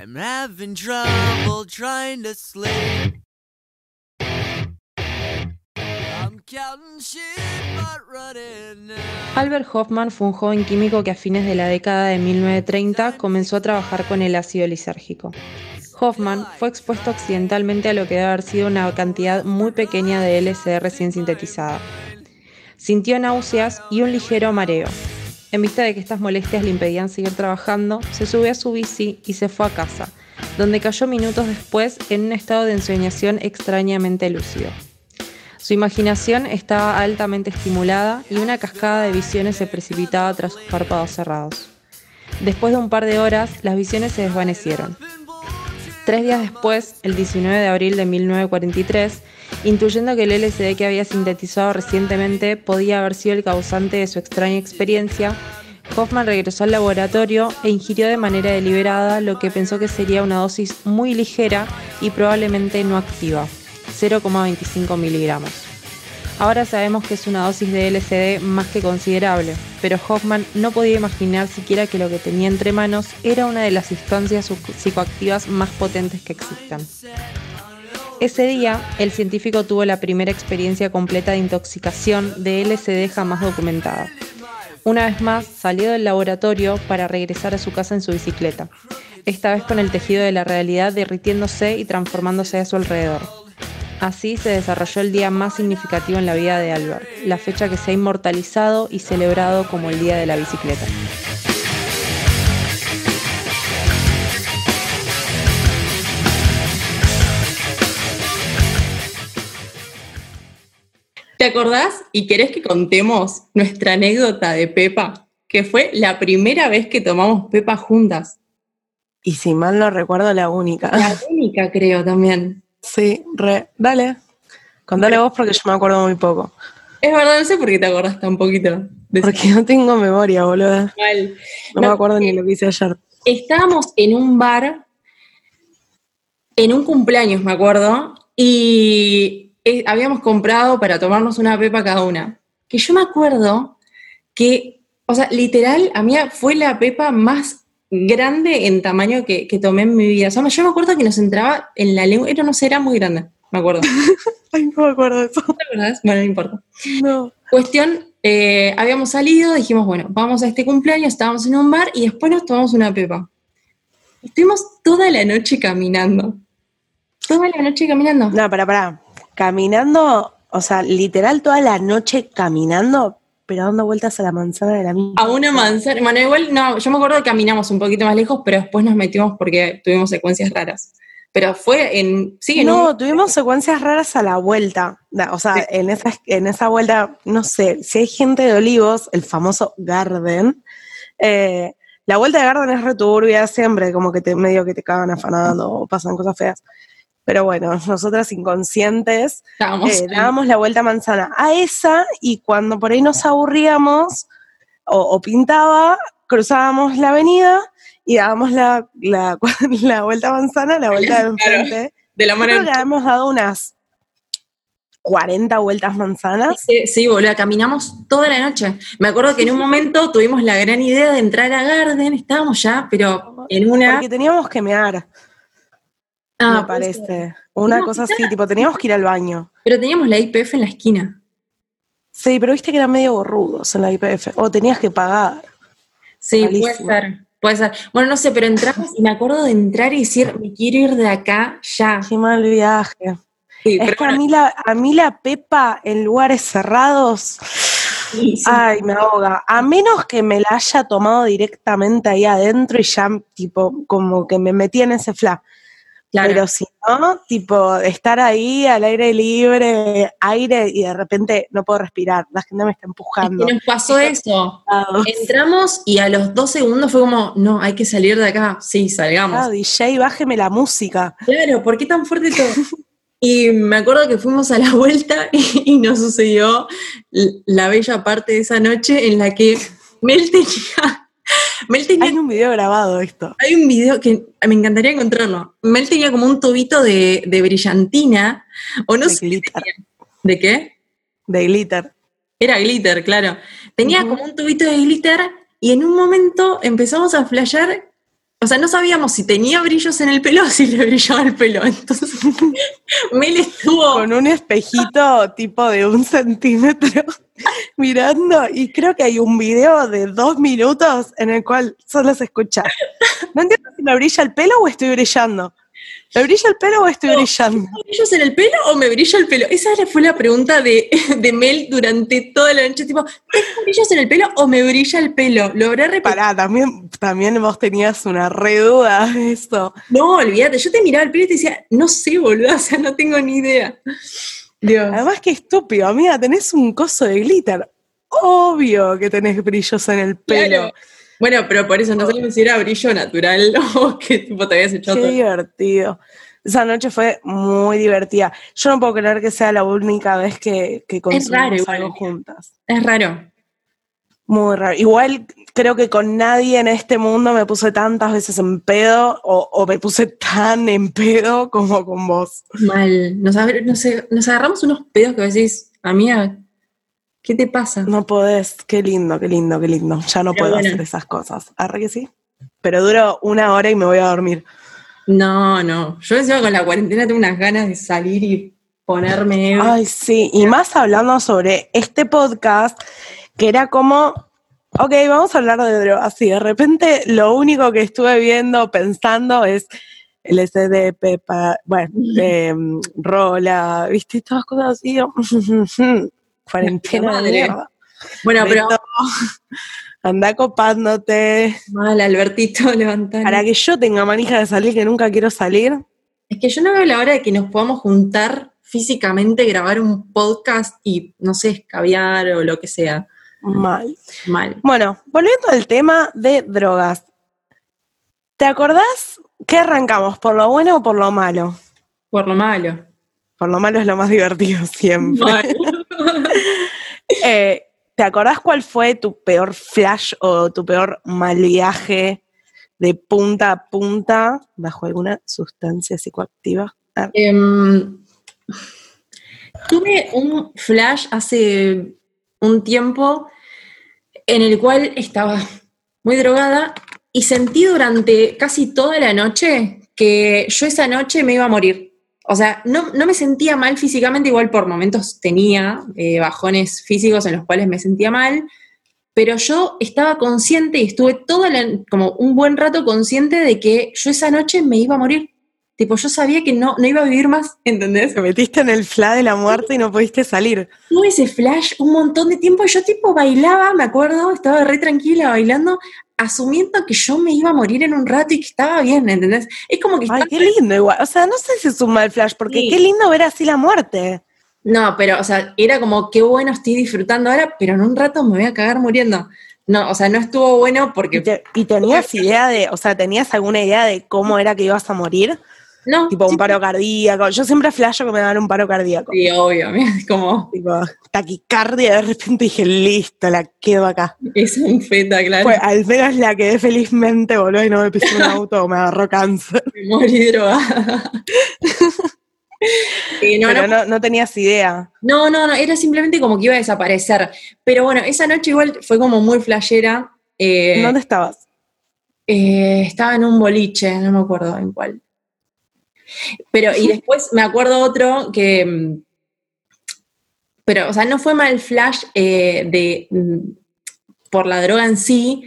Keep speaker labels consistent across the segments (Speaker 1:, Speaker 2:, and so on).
Speaker 1: I'm having trouble trying to sleep.
Speaker 2: Albert Hoffman fue un joven químico que a fines de la década de 1930 comenzó a trabajar con el ácido lisérgico. Hoffman fue expuesto accidentalmente a lo que debe haber sido una cantidad muy pequeña de LSD recién sintetizada. Sintió náuseas y un ligero mareo. En vista de que estas molestias le impedían seguir trabajando, se subió a su bici y se fue a casa, donde cayó minutos después en un estado de ensoñación extrañamente lúcido. Su imaginación estaba altamente estimulada y una cascada de visiones se precipitaba tras sus párpados cerrados. Después de un par de horas, las visiones se desvanecieron. Tres días después, el 19 de abril de 1943, intuyendo que el LSD que había sintetizado recientemente podía haber sido el causante de su extraña experiencia, Hoffman regresó al laboratorio e ingirió de manera deliberada lo que pensó que sería una dosis muy ligera y probablemente no activa, 0,25 miligramos. Ahora sabemos que es una dosis de LSD más que considerable, pero Hoffman no podía imaginar siquiera que lo que tenía entre manos era una de las sustancias psicoactivas más potentes que existan. Ese día, el científico tuvo la primera experiencia completa de intoxicación de LSD jamás documentada. Una vez más, salió del laboratorio para regresar a su casa en su bicicleta, esta vez con el tejido de la realidad derritiéndose y transformándose a su alrededor. Así se desarrolló el día más significativo en la vida de Albert, la fecha que se ha inmortalizado y celebrado como el Día de la Bicicleta.
Speaker 3: ¿Te acordás y querés que contemos nuestra anécdota de Pepa? Que fue la primera vez que tomamos Pepa juntas.
Speaker 4: Y si mal no recuerdo, la única.
Speaker 3: La única, creo, también.
Speaker 4: Sí, re. Dale. Contale vos porque yo me acuerdo muy poco.
Speaker 3: Es verdad, no sé por qué te acordás tan poquito. de
Speaker 4: Porque no tengo memoria, boludo.
Speaker 3: Mal.
Speaker 4: No, me acuerdo ni lo que hice ayer.
Speaker 3: Estábamos en un bar, en un cumpleaños, me acuerdo, y eh, habíamos comprado para tomarnos una pepa cada una. Que yo me acuerdo que, o sea, literal, a mí fue la pepa más grande en tamaño que, que tomé en mi vida. O sea, yo me acuerdo que nos entraba en la lengua, era, no sé, era muy grande, me acuerdo.
Speaker 4: Ay, no me acuerdo eso.
Speaker 3: ¿Te acordás? Bueno, no importa.
Speaker 4: No.
Speaker 3: Cuestión, eh, habíamos salido, dijimos, bueno, vamos a este cumpleaños, estábamos en un bar y después nos tomamos una pepa. Estuvimos toda la noche caminando. Toda la noche caminando.
Speaker 4: No, pará, pará. Caminando, o sea, literal toda la noche caminando, pero dando vueltas a la manzana de la misma.
Speaker 3: A una manzana. Bueno, igual, no, yo me acuerdo que caminamos un poquito más lejos, pero después nos metimos porque tuvimos secuencias raras. Pero fue en. Sí, en
Speaker 4: no,
Speaker 3: un-
Speaker 4: tuvimos secuencias raras a la vuelta. O sea, en, esa, en esa vuelta, no sé, si hay gente de Olivos, el famoso Garden, eh, la vuelta de Garden es returbia siempre, como que te medio que te cagan afanando o pasan cosas feas. Pero bueno, nosotras inconscientes eh, dábamos la vuelta a manzana a esa y cuando por ahí nos aburríamos o, o pintaba, cruzábamos la avenida y dábamos la, la, la vuelta a manzana, la vuelta de
Speaker 3: Claro.
Speaker 4: enfrente.
Speaker 3: de la mano.
Speaker 4: creo que habíamos dado unas 40 vueltas manzanas.
Speaker 3: Sí, sí, boludo, caminamos toda la noche. Me acuerdo que en un momento tuvimos la gran idea de entrar a Garden, estábamos ya, pero en una.
Speaker 4: Porque teníamos que mear,
Speaker 3: Ah,
Speaker 4: me
Speaker 3: ser.
Speaker 4: parece. Una
Speaker 3: No,
Speaker 4: cosa
Speaker 3: quizá-
Speaker 4: así, tipo, teníamos que ir al baño.
Speaker 3: Pero teníamos la IPF en la esquina.
Speaker 4: Sí, pero viste que eran medio borrudos en la IPF. O tenías que pagar.
Speaker 3: Sí, puede ser. Puede ser. Bueno, no sé, pero entramos y me acuerdo de entrar y decir, me quiero ir de acá ya.
Speaker 4: Qué mal viaje.
Speaker 3: Sí,
Speaker 4: Es que a mí, la, a mí la pepa en lugares cerrados,
Speaker 3: sí, sí.
Speaker 4: ay, me ahoga. A menos que me la haya tomado directamente ahí adentro y ya, tipo, como que me metí en ese fla.
Speaker 3: Claro.
Speaker 4: Pero si no, tipo, estar ahí al aire libre, aire, y de repente no puedo respirar, la gente me está
Speaker 3: Es
Speaker 4: empujando.
Speaker 3: que nos pasó eso. Entramos y a los dos segundos fue como, no, hay que salir de acá. Sí, salgamos.
Speaker 4: ah, DJ, bájeme la música.
Speaker 3: Claro, ¿por qué tan fuerte todo? Y me acuerdo que fuimos a la vuelta y, y nos sucedió la bella parte de esa noche en la que Mel tenía, Mel tenía,
Speaker 4: Hay un video grabado de esto.
Speaker 3: hay un video que me encantaría encontrarlo. Mel tenía como un tubito de, de brillantina, o no
Speaker 4: De
Speaker 3: sé,
Speaker 4: glitter.
Speaker 3: ¿de qué?
Speaker 4: De glitter.
Speaker 3: Era glitter, claro. Tenía como un tubito de glitter y en un momento empezamos a flashear o sea, no sabíamos si tenía brillos en el pelo o si le brillaba el pelo. Entonces, Mel estuvo.
Speaker 4: Con un espejito tipo de un centímetro mirando y creo que hay un video de dos minutos en el cual solo se escucha. No entiendo si me brilla el pelo o estoy brillando. ¿Me brilla el pelo o estoy brillando?
Speaker 3: ¿Tengo brillos en el pelo o me brilla el pelo? Esa fue la pregunta de, de Mel durante toda la noche. Tipo, ¿tengo brillos en el pelo o me brilla el pelo? Lo habré repetido.
Speaker 4: Pará, también, también vos tenías una re duda de esto.
Speaker 3: No, olvídate. Yo te miraba el pelo y te decía, no sé, boludo, o sea, no tengo ni idea. Dios.
Speaker 4: Además, que estúpido, amiga, tenés un coso de glitter. Obvio que tenés brillos en el pelo.
Speaker 3: Claro. Bueno, pero por eso no sabemos si era brillo natural o qué tipo te habías hecho
Speaker 4: Qué
Speaker 3: todo.
Speaker 4: divertido. Esa noche fue muy divertida. Yo no puedo creer que sea la única vez que, que consumimos
Speaker 3: raro
Speaker 4: algo juntas.
Speaker 3: Es raro.
Speaker 4: Muy raro. Igual creo que con nadie en este mundo me puse tantas veces en pedo o, o me puse tan en pedo como con vos.
Speaker 3: Mal. Nos, nos, nos agarramos unos pedos que decís, amiga, ¿qué te pasa?
Speaker 4: No podés. Qué lindo, qué lindo, qué lindo. Ya no
Speaker 3: Pero
Speaker 4: puedo
Speaker 3: bueno.
Speaker 4: hacer esas cosas. Arre que sí. Pero duro una hora y me voy a dormir.
Speaker 3: No, no. Yo encima con la cuarentena tengo unas ganas de salir y ponerme.
Speaker 4: Ay, sí, y más hablando sobre este podcast, que era como, ok, vamos a hablar de drogas, y de repente lo único que estuve viendo, pensando es LSD, Pepa, bueno, em, Rola, viste, todas cosas así, cuarentena de mierda.
Speaker 3: bueno, pero
Speaker 4: Anda copándote,
Speaker 3: mal, Albertito, levantar.
Speaker 4: para que yo tenga manija de salir, que nunca quiero salir.
Speaker 3: Es que yo no veo la hora de que nos podamos juntar físicamente, grabar un podcast y, no sé, escabiar o lo que sea.
Speaker 4: Mal.
Speaker 3: Mal.
Speaker 4: Bueno, volviendo al tema de drogas. ¿Te acordás qué arrancamos? ¿Por lo bueno o por lo malo?
Speaker 3: Por lo malo.
Speaker 4: Por lo malo es lo más divertido siempre.
Speaker 3: Mal.
Speaker 4: Eh, ¿Te acordás cuál fue tu peor flash o tu peor mal viaje de punta a punta bajo alguna sustancia psicoactiva? Ah,
Speaker 3: Em, tuve un flash hace un tiempo en el cual estaba muy drogada y sentí durante casi toda la noche que yo esa noche me iba a morir. O sea, no, no me sentía mal físicamente, igual por momentos tenía eh, bajones físicos en los cuales me sentía mal, pero yo estaba consciente y estuve toda la, como un buen rato consciente de que yo esa noche me iba a morir. Tipo, yo sabía que no, no iba a vivir más, ¿entendés?
Speaker 4: Te metiste en el fla de la muerte y no pudiste salir.
Speaker 3: Tuve ese flash un montón de tiempo y yo tipo bailaba, me acuerdo, estaba re tranquila bailando, asumiendo que yo me iba a morir en un rato y que estaba bien, ¿entendés? Es como que
Speaker 4: Ay, qué lindo igual. O sea, no sé si es un mal flash, porque
Speaker 3: Sí.
Speaker 4: qué lindo ver así la muerte.
Speaker 3: No, pero, o sea, era como, qué bueno estoy disfrutando ahora, pero en un rato me voy a cagar muriendo. No, o sea, no estuvo bueno
Speaker 4: ¿Y,
Speaker 3: porque...
Speaker 4: te- y tenías idea de, o sea, tenías alguna idea de cómo era que ibas a morir?
Speaker 3: No,
Speaker 4: Tipo un
Speaker 3: sí,
Speaker 4: paro cardíaco. Yo siempre flasho que me dan un paro cardíaco.
Speaker 3: Sí, obvio, es como,
Speaker 4: Tipo, taquicardia, de repente dije, listo, la quedo acá.
Speaker 3: es un feta, claro.
Speaker 4: Al menos la quedé felizmente, boludo, y no me pisó un auto o me agarró cáncer.
Speaker 3: Me morí drogada. Eh, no,
Speaker 4: Pero
Speaker 3: no,
Speaker 4: no, no tenías idea.
Speaker 3: No, no, no, era simplemente como que iba a desaparecer. Pero bueno, esa noche igual fue como muy flashera. Eh,
Speaker 4: ¿Dónde estabas?
Speaker 3: eh, estaba en un boliche, no me acuerdo en cuál. Pero, y después me acuerdo otro que. mm, Pero, o sea, no fue mal flash eh, de. mm, por la droga en sí,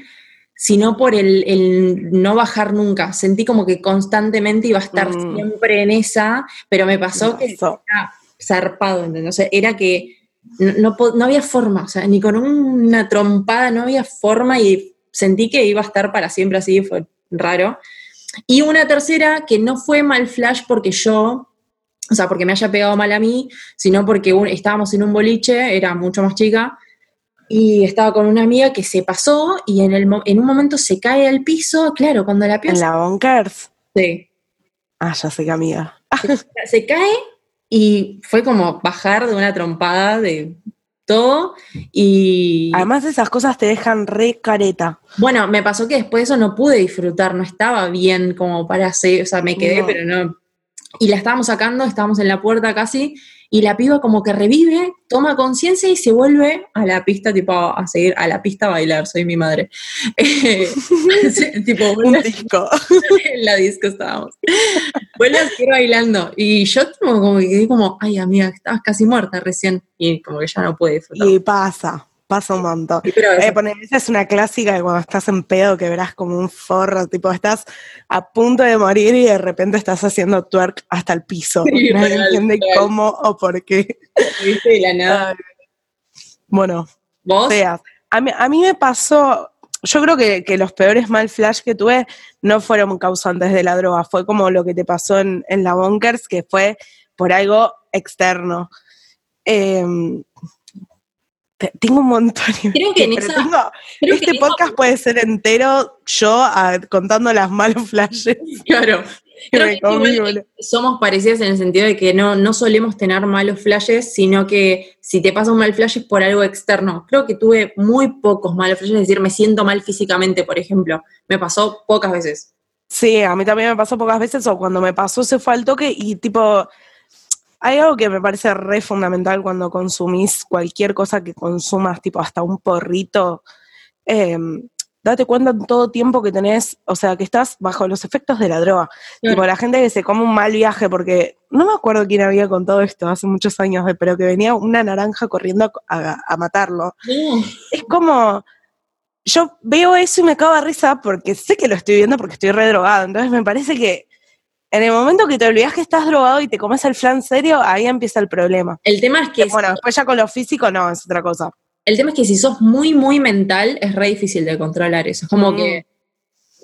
Speaker 3: sino por el, el no bajar nunca. Sentí como que constantemente iba a estar
Speaker 4: Mm.
Speaker 3: siempre en esa, pero me pasó que
Speaker 4: Pasó.
Speaker 3: era zarpado, ¿entendés? O sea, era que no, no no había forma, o sea, ni con una trompada no había forma y sentí que iba a estar para siempre así, fue raro. Y una tercera que no fue mal flash porque yo, o sea, porque me haya pegado mal a mí, sino porque un- estábamos en un boliche, era mucho más chica, y estaba con una amiga que se pasó y en, el, en un momento se cae al piso, claro, cuando la
Speaker 4: ¿En
Speaker 3: piensa,
Speaker 4: la Bonkers?
Speaker 3: sí,
Speaker 4: Ah, ya sé que amiga.
Speaker 3: se cae y fue como bajar de una trompada de y
Speaker 4: Además esas cosas te dejan re careta.
Speaker 3: bueno, me pasó que después de eso no pude disfrutar, no estaba bien como para hacer, o sea, me quedé,
Speaker 4: No.
Speaker 3: pero no, y la estábamos sacando, estábamos en la puerta casi, y la piba como que revive, toma conciencia y se vuelve a la pista, tipo, a seguir a la pista a bailar, soy mi madre. Eh, tipo,
Speaker 4: Un disco.
Speaker 3: en la disco estábamos. Vuelve a seguir bailando. Y yo como, como que quedé como, ay amiga, estabas casi muerta recién. Y como que ya no puede disfrutar.
Speaker 4: Y pasa, pasa un montón.
Speaker 3: Pero
Speaker 4: Eh, poner, esa es una clásica de cuando estás en pedo que verás como un forro, tipo estás a punto de morir y de repente estás haciendo twerk hasta el piso.
Speaker 3: Sí,
Speaker 4: Nadie
Speaker 3: real,
Speaker 4: entiende
Speaker 3: real.
Speaker 4: cómo o por qué.
Speaker 3: ¿viste? De la nada.
Speaker 4: Ay. Bueno,
Speaker 3: ¿Vos?
Speaker 4: feas. A mí, a mí me pasó, yo creo que, que los peores mal flash que tuve no fueron causantes de la droga, fue como lo que te pasó en, en la Bonkers, que fue por algo externo. Em, tengo un montón.
Speaker 3: Creo que en
Speaker 4: pero
Speaker 3: esa-
Speaker 4: tengo-
Speaker 3: Creo
Speaker 4: este
Speaker 3: que en esa-
Speaker 4: podcast puede ser entero yo ah, contando las malos flashes
Speaker 3: Claro. Creo que igual
Speaker 4: boludo.
Speaker 3: somos parecidas en el sentido de que no, no solemos tener malos flashes, sino que si te pasa un mal flash es por algo externo. Creo que tuve muy pocos malos flashes, es decir, me siento mal físicamente, por ejemplo. Me pasó pocas veces.
Speaker 4: Sí, a mí también me pasó pocas veces, o cuando me pasó se fue al toque y tipo, hay algo que me parece re fundamental cuando consumís cualquier cosa que consumas, tipo hasta un porrito, em, date cuenta en todo tiempo que tenés, o sea, que estás bajo los efectos de la droga.
Speaker 3: Claro.
Speaker 4: Tipo, la gente que se come un mal viaje, porque no me acuerdo quién había contado esto hace muchos años, eh, pero que venía una naranja corriendo a, a- a matarlo. Es como, yo veo eso y me cago de risa porque sé que lo estoy viendo porque estoy re drogado. Entonces me parece que en el momento que te olvidas que estás drogado y te comes el flan serio, ahí empieza el problema.
Speaker 3: El tema es que
Speaker 4: Bueno, después ya con lo físico no, es otra cosa.
Speaker 3: el tema es que si sos muy, muy mental, es re difícil de controlar eso. Es como
Speaker 4: Mm.
Speaker 3: que,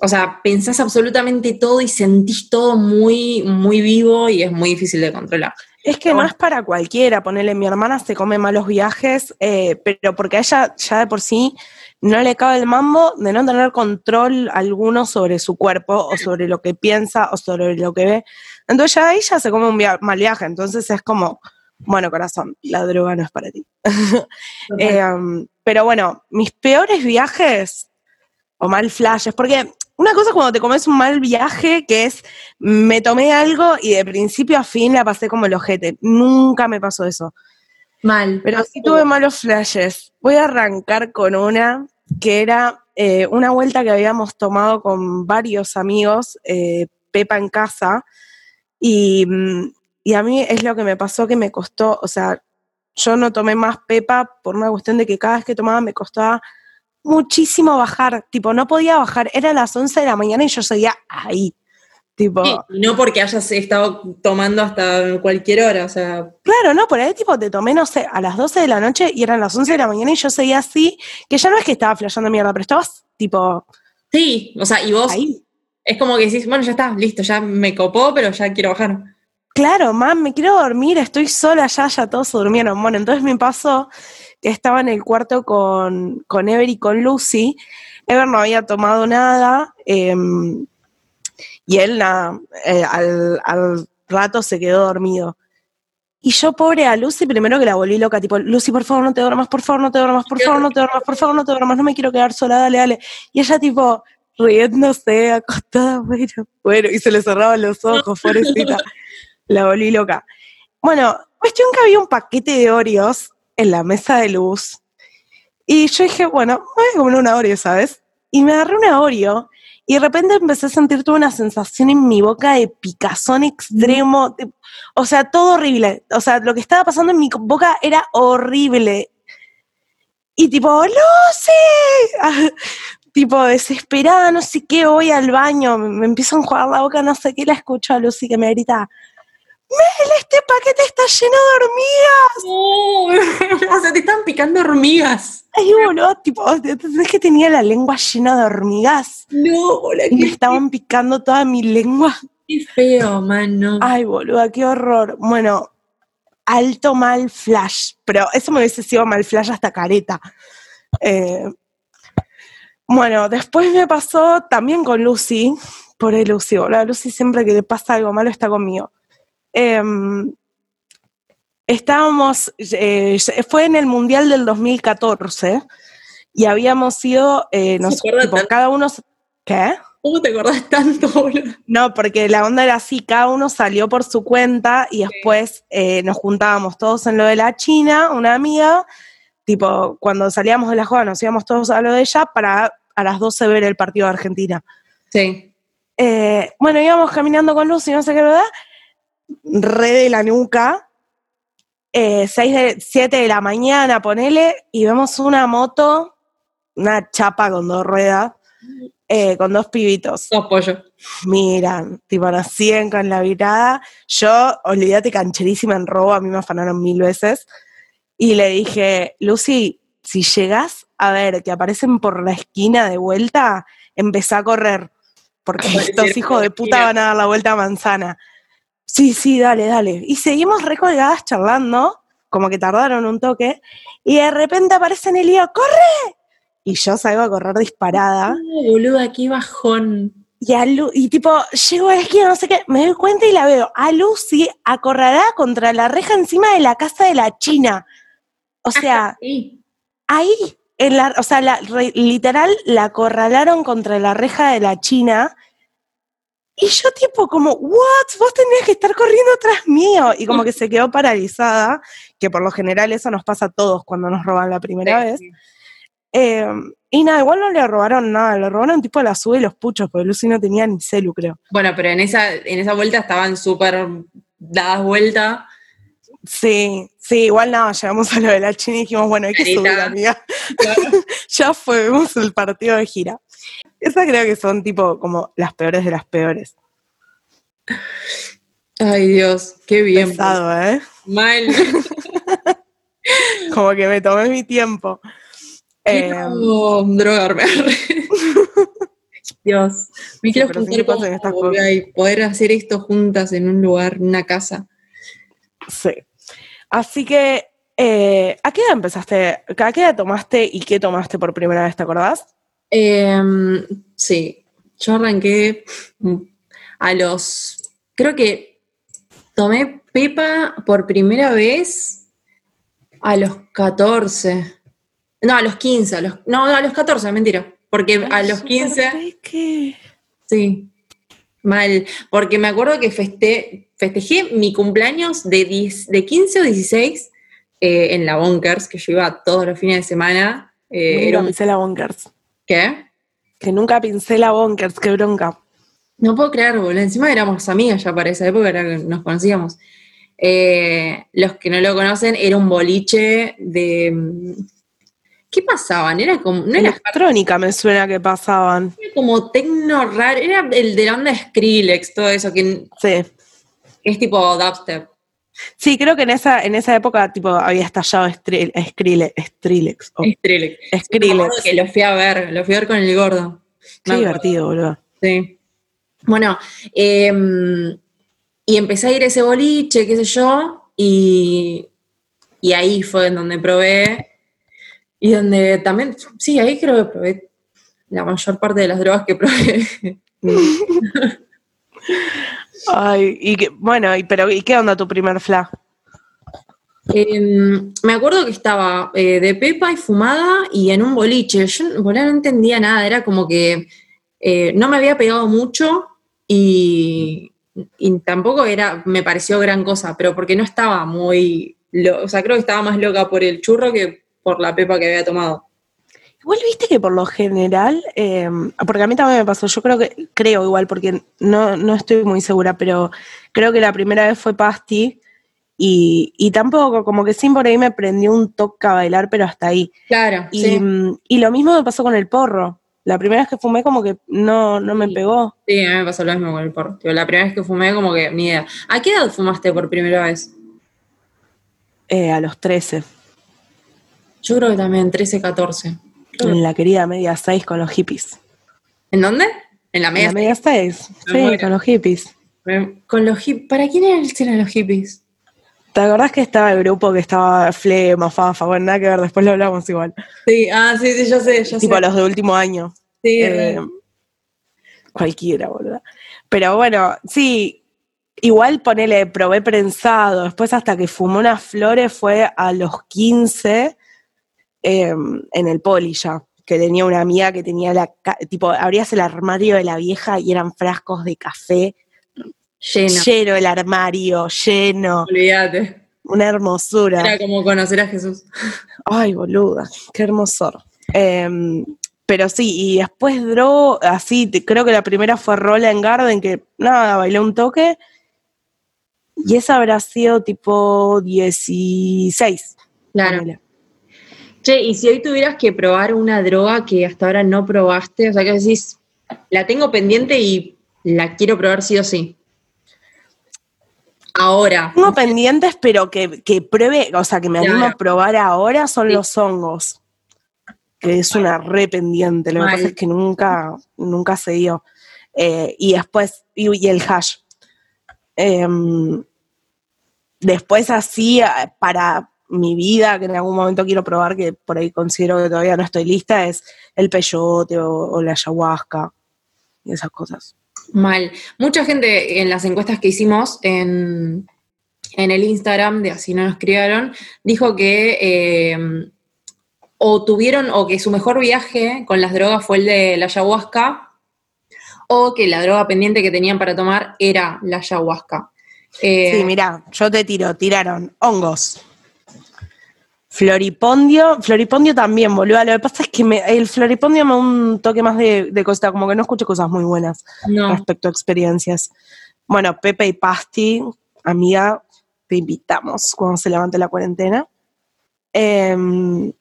Speaker 3: o sea, pensás absolutamente todo y sentís todo muy, muy vivo y es muy difícil de controlar.
Speaker 4: Es que no es para cualquiera, ponele, mi hermana se come malos viajes, eh, pero porque a ella ya de por sí no le cabe el mambo de no tener control alguno sobre su cuerpo o sobre lo que piensa o sobre lo que ve. Entonces ya ella se come un via- mal viaje, entonces es como, bueno, corazón, la droga no es para ti. Eh, um, pero bueno, mis peores viajes o mal flashes, porque una cosa es cuando te comes un mal viaje, que es me tomé algo y de principio a fin la pasé como el ojete. Nunca me pasó eso.
Speaker 3: Mal.
Speaker 4: Pero sí tuve malos flashes. Voy a arrancar con una que era eh, una vuelta que habíamos tomado con varios amigos, eh, Pepa en casa, y, mm, y a mí es lo que me pasó que me costó, o sea, yo no tomé más Pepa por una cuestión de que cada vez que tomaba me costaba muchísimo bajar, tipo, no podía bajar, era las 11 de la mañana y yo seguía ahí, tipo...
Speaker 3: Sí, no porque hayas estado tomando hasta cualquier hora, o sea,
Speaker 4: Claro, no, por ahí tipo te tomé, no sé, a las 12 de la noche y eran las 11 de la mañana y yo seguía así, que ya no es que estaba flasheando mierda, pero estabas tipo
Speaker 3: sí, o sea, y vos
Speaker 4: ahí.
Speaker 3: es como que decís, bueno, ya está, listo, ya me copó, pero ya quiero bajar.
Speaker 4: Claro, mam, me quiero dormir, estoy sola ya, ya todos se durmieron. Bueno, entonces me pasó que estaba en el cuarto con, con Ever y con Lucy. Ever no había tomado nada em, y él nada, eh, al, al rato se quedó dormido. Y yo, pobre a Lucy, primero que la volví loca, tipo, Lucy, por favor, no te duermas, por favor, no te duermas, por favor, no te duermas, por favor, no te duermas, no me quiero quedar sola, dale, dale. Y ella, tipo, riéndose, acostada, bueno, bueno, y se le cerraban los ojos, pobrecita. La volví loca. Bueno, cuestión que había un paquete de Oreos en la mesa de luz. Y yo dije, bueno, voy a comer una Oreo, ¿sabes? Y me agarré una Oreo y de repente empecé a sentir toda una sensación en mi boca de picazón extremo. o sea, todo horrible. O sea, lo que estaba pasando en mi boca era horrible. Y tipo, ¡Lucy! tipo, desesperada, no sé qué, voy al baño, me, me empiezo a enjuagar la boca, no sé qué, la escucho a Lucy que me grita, Mel, este paquete está lleno de hormigas.
Speaker 3: No, o sea, te están picando hormigas.
Speaker 4: Ay, boludo, tipo, es que tenía la lengua llena de hormigas
Speaker 3: No, hola,
Speaker 4: y me estaban picando toda mi lengua.
Speaker 3: qué feo, mano.
Speaker 4: Ay, boluda, qué horror. Bueno, alto mal flash, pero eso me hubiese sido mal flash hasta careta. Eh, bueno, después me pasó también con Lucy, por Lucy, boluda. Lucy siempre que le pasa algo malo está conmigo. Em, estábamos, eh, fue en el Mundial del 2014 y habíamos ido, eh, nos- tipo, cada uno, ¿qué?
Speaker 3: ¿Cómo te acordás tanto, boludo?
Speaker 4: No, porque la onda era así, cada uno salió por su cuenta y después eh, nos juntábamos todos en lo de la China, una amiga, tipo, cuando salíamos de la joda nos íbamos todos a lo de ella para a las 12 ver el partido de Argentina.
Speaker 3: Sí.
Speaker 4: Eh, bueno, íbamos caminando con Lucy, no sé qué verdad, re de la nuca, eh, 6 de, 7 de la mañana, ponele, y vemos una moto, una chapa con dos ruedas, eh, con dos pibitos.
Speaker 3: Dos pollos.
Speaker 4: Miran, tipo, nos siguen con la mirada. Yo, olvídate, cancherísima en robo, a mí me afanaron mil veces. Y le dije, Lucy, si llegás a ver que aparecen por la esquina de vuelta, empezá a correr, porque estos hijos de puta van a dar la vuelta a manzana. Sí, sí, dale, dale. Y seguimos recolgadas charlando, como que tardaron un toque, y de repente aparece Nelio, ¡corre! Y yo salgo a correr disparada.
Speaker 3: No, boluda, qué bajón.
Speaker 4: Y, a Lu- y tipo, llego a la esquina, no sé qué, me doy cuenta y la veo a Lucy acorralada contra la reja encima de la casa de la China. O sea,
Speaker 3: Sí.
Speaker 4: ahí, en la, o sea, la- re- literal la acorralaron contra la reja de la China. Y yo tipo como, what, vos tenías que estar corriendo atrás mío. Y como que se quedó paralizada, que por lo general eso nos pasa a todos cuando nos roban la primera vez. Eh, y nada, igual no le robaron nada, le robaron tipo la sube y los puchos, porque Lucy no tenía ni celu, creo.
Speaker 3: Bueno, pero en esa, en esa vuelta estaban súper dadas vuelta.
Speaker 4: Sí, sí, igual nada, llegamos a lo de la China y dijimos, bueno, hay que
Speaker 3: Carita.
Speaker 4: subir, amiga. ya fue, vimos el partido de gira. Esas creo que son tipo como las peores de las peores.
Speaker 3: Ay, Dios, qué bien.
Speaker 4: Pesado, ¿eh?
Speaker 3: Mal.
Speaker 4: Como que me tomé mi tiempo. Eh,
Speaker 3: Quiero drogarme. Dios, me quiero juntar con
Speaker 4: pasan estas
Speaker 3: vos,
Speaker 4: cosas.
Speaker 3: y poder hacer esto juntas en un lugar, una casa.
Speaker 4: sí. Así que, eh, ¿a qué edad empezaste? ¿A qué edad tomaste y qué tomaste por primera vez, te acordás?
Speaker 3: Em, sí, yo arranqué mm, a los, creo que tomé Pepa por primera vez a los 14. No, a los 15, a los, no, a los 14, mentira. Porque a los 15,
Speaker 4: ¿Qué?
Speaker 3: sí, mal. Porque me acuerdo que feste, festejé mi cumpleaños de, 10 de 15 o 16 eh, en la Bonkers, que yo iba todos los fines de semana. Eh,
Speaker 4: Nunca
Speaker 3: era un-
Speaker 4: pincé la Bonkers.
Speaker 3: ¿Qué?
Speaker 4: Que nunca pincé la Bonkers, qué bronca.
Speaker 3: No puedo creer, boludo. Encima éramos amigas ya para esa época, era que nos conocíamos. Eh, los que no lo conocen, era un boliche de. mm, ¿Qué pasaban? Era como. No era,
Speaker 4: Electrónica me suena que pasaban.
Speaker 3: Como tecno raro, era el de la onda Skrillex, todo eso, que
Speaker 4: Sí.
Speaker 3: es tipo dubstep.
Speaker 4: Sí, creo que en esa, en esa época tipo había estallado Skrillex. Skrillex. oh,
Speaker 3: Skrillex.
Speaker 4: Skrillex.
Speaker 3: que lo fui a ver, lo fui a ver con el gordo.
Speaker 4: Qué divertido, boludo.
Speaker 3: Sí. Bueno, em, y empecé a ir a ese boliche, qué sé yo, y, y ahí fue en donde probé, y donde también, sí, ahí creo que probé la mayor parte de las drogas que probé.
Speaker 4: Ay, y que, bueno, y, pero ¿y qué onda tu primer fla?
Speaker 3: Em, me acuerdo que estaba eh, de pepa y fumada y en un boliche. Yo boludo, no entendía nada, era como que eh, no me había pegado mucho y, y tampoco era, me pareció gran cosa, pero porque no estaba muy, lo- o sea, creo que estaba más loca por el churro que por la pepa que había tomado.
Speaker 4: Igual viste que por lo general, eh, porque a mí también me pasó, yo creo que, creo igual, porque no, no estoy muy segura, pero creo que la primera vez fue Pasti y, y tampoco, como que sí por ahí me prendió un toque a bailar, pero hasta ahí.
Speaker 3: Claro,
Speaker 4: Y,
Speaker 3: sí,
Speaker 4: y lo mismo me pasó con el porro. La primera vez que fumé como que no, no me pegó.
Speaker 3: sí, a mí me pasó lo mismo con el porro. La primera vez que fumé, como que ni idea. ¿A qué edad fumaste por primera vez?
Speaker 4: eh, a los 13,
Speaker 3: Yo creo que también 13, 14. Que-
Speaker 4: en la querida media 6 con los hippies.
Speaker 3: ¿En dónde? En la
Speaker 4: En
Speaker 3: media.
Speaker 4: la media 6,
Speaker 3: Me
Speaker 4: sí, con los hippies.
Speaker 3: Con los hippies. ¿Para quién eran los hippies?
Speaker 4: ¿Te acordás que estaba el grupo que estaba Flema, Fafa? Bueno, nada que ver, después lo hablamos igual.
Speaker 3: Sí, ah, sí, sí, yo sé, yo
Speaker 4: tipo
Speaker 3: sé.
Speaker 4: los de último año.
Speaker 3: Sí,
Speaker 4: Eh, cualquiera, boludo. Pero bueno, sí, igual ponele, probé prensado. Después hasta que fumé unas flores fue a los 15 eh, en el poli ya. que tenía una amiga que tenía la, tipo, abrías el armario de la vieja y eran frascos de café,
Speaker 3: Lleno.
Speaker 4: lleno el armario, lleno,
Speaker 3: Olvídate.
Speaker 4: una hermosura.
Speaker 3: Era como conocer a Jesús.
Speaker 4: Ay, boluda, qué hermosor. Em, pero sí, y después Dro, así, creo que la primera fue Rola en Garden, que nada, bailé un toque. Y esa habrá sido tipo 16.
Speaker 3: Claro. Che, y si hoy tuvieras que probar una droga que hasta ahora no probaste, o sea, que decís, la tengo pendiente y la quiero probar sí o sí. Ahora.
Speaker 4: Tengo pendientes, pero que, que pruebe, o sea, que me animo
Speaker 3: Claro.
Speaker 4: a probar ahora son
Speaker 3: Sí.
Speaker 4: los hongos. Que es una re pendiente. Lo que pasa es que nunca, nunca se dio. Eh, y después, y, y el hash. Em, después así, para mi vida, que en algún momento quiero probar, que por ahí considero que todavía no estoy lista, es el peyote o, o la ayahuasca y esas cosas.
Speaker 3: Mal. Mucha gente en las encuestas que hicimos en, en el Instagram, de así no nos criaron, dijo que eh, o tuvieron, o que su mejor viaje con las drogas fue el de la ayahuasca, o que la droga pendiente que tenían para tomar era la ayahuasca. Eh,
Speaker 4: Sí, mira, yo te tiro, tiraron hongos. Floripondio, Floripondio también, boludo. Lo que pasa es que me- el Floripondio me da un toque más de, de cosa, como que no escucho cosas muy buenas
Speaker 3: no.
Speaker 4: respecto a experiencias. Bueno, Pepe y Pasti, amiga, te invitamos cuando se levante la cuarentena. Em,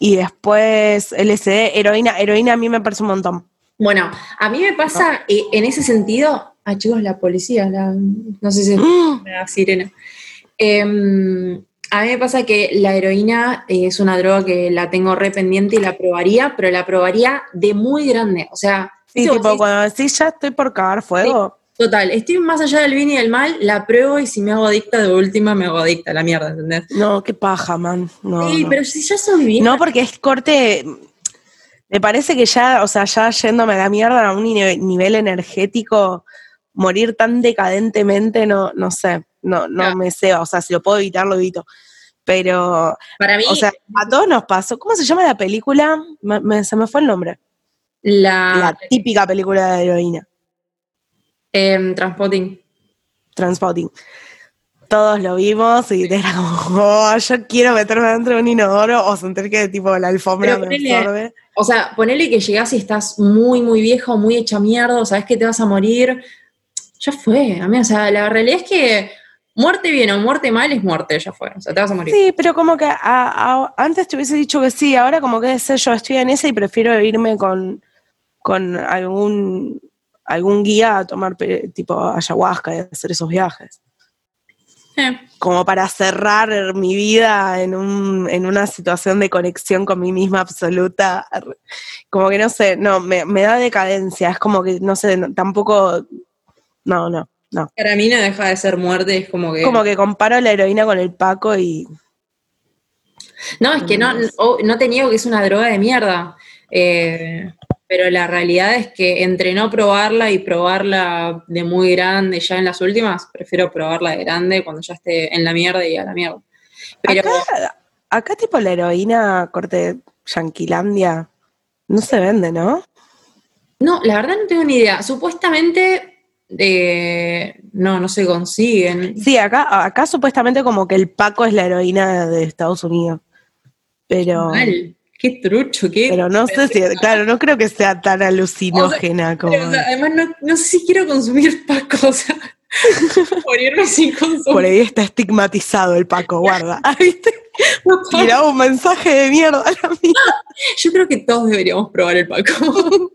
Speaker 4: y después LSD, heroína, heroína a mí me parece un montón.
Speaker 3: Bueno, a mí me pasa eh, en ese sentido, ah, chicos, la policía, la, no sé si la sirena. A mí me pasa que la heroína eh, es una droga que la tengo re pendiente y la probaría, pero la probaría de muy grande. O sea,
Speaker 4: Sí,
Speaker 3: ¿viste vos
Speaker 4: tipo,
Speaker 3: decís,
Speaker 4: cuando decís ya estoy por cagar fuego.
Speaker 3: total, estoy más allá del bien y del mal, la pruebo y si me hago adicta de última, me hago adicta a la mierda, ¿entendés?
Speaker 4: No, qué paja, man. No,
Speaker 3: sí,
Speaker 4: no.
Speaker 3: pero si ya soy bien.
Speaker 4: No, porque es corte. Me parece que ya, o sea, ya yéndome a la mierda a un nive- nivel energético, morir tan decadentemente, no, no sé, no, no
Speaker 3: Claro.
Speaker 4: me ceba. O sea, si lo puedo evitar, lo evito. Pero,
Speaker 3: Para mí,
Speaker 4: o sea, a todos nos pasó. ¿Cómo se llama la película? Me- me- se me fue el nombre.
Speaker 3: la,
Speaker 4: La típica película de heroína,
Speaker 3: em, Transpotting.
Speaker 4: Transpotting. Todos lo vimos y era como, oh, yo quiero meterme dentro de un inodoro o sentir que tipo la alfombra
Speaker 3: Pero
Speaker 4: me
Speaker 3: ponele-
Speaker 4: absorbe.
Speaker 3: O sea, ponele que llegás y estás muy, muy viejo, muy hecha mierda, sabes que te vas a morir. Ya fue, a mí, o sea, la realidad es que muerte bien o muerte mal es muerte, ya fue, o sea, te vas a morir.
Speaker 4: Sí, pero como que a- a- antes te hubiese dicho que sí, ahora como que sé yo estoy en esa y prefiero irme con, con algún algún guía a tomar tipo ayahuasca y hacer esos viajes.
Speaker 3: Eh,
Speaker 4: Como para cerrar mi vida en, un, en una situación de conexión con mí misma absoluta. Como que no sé, no, me, me da decadencia. Es como que, no sé, tampoco. No, no, no.
Speaker 3: para mí no deja de ser muerte, es como que...
Speaker 4: Como que comparo la heroína con el Paco y.
Speaker 3: No, es que no, o- no te niego que es una droga de mierda. eh, pero la realidad es que entre no probarla y probarla de muy grande ya en las últimas, prefiero probarla de grande cuando ya esté en la mierda y a la mierda. Pero
Speaker 4: Acá, acá tipo la heroína corte Yanquilandia no se vende, ¿no?
Speaker 3: no, la verdad no tengo ni idea. Supuestamente eh, no, no se consiguen.
Speaker 4: Sí, acá, acá supuestamente como que el Paco es la heroína de Estados Unidos. Pero,
Speaker 3: Mal, qué trucho, qué.
Speaker 4: pero no sé si, claro, no creo que sea tan alucinógena como.
Speaker 3: Pero, además no, no sé si quiero consumir Paco, o sea, morirme sin consumir.
Speaker 4: Por ahí está estigmatizado el Paco, guarda. ¿Viste? Tiraba un mensaje de mierda a la mía.
Speaker 3: Yo creo que todos deberíamos probar el Paco.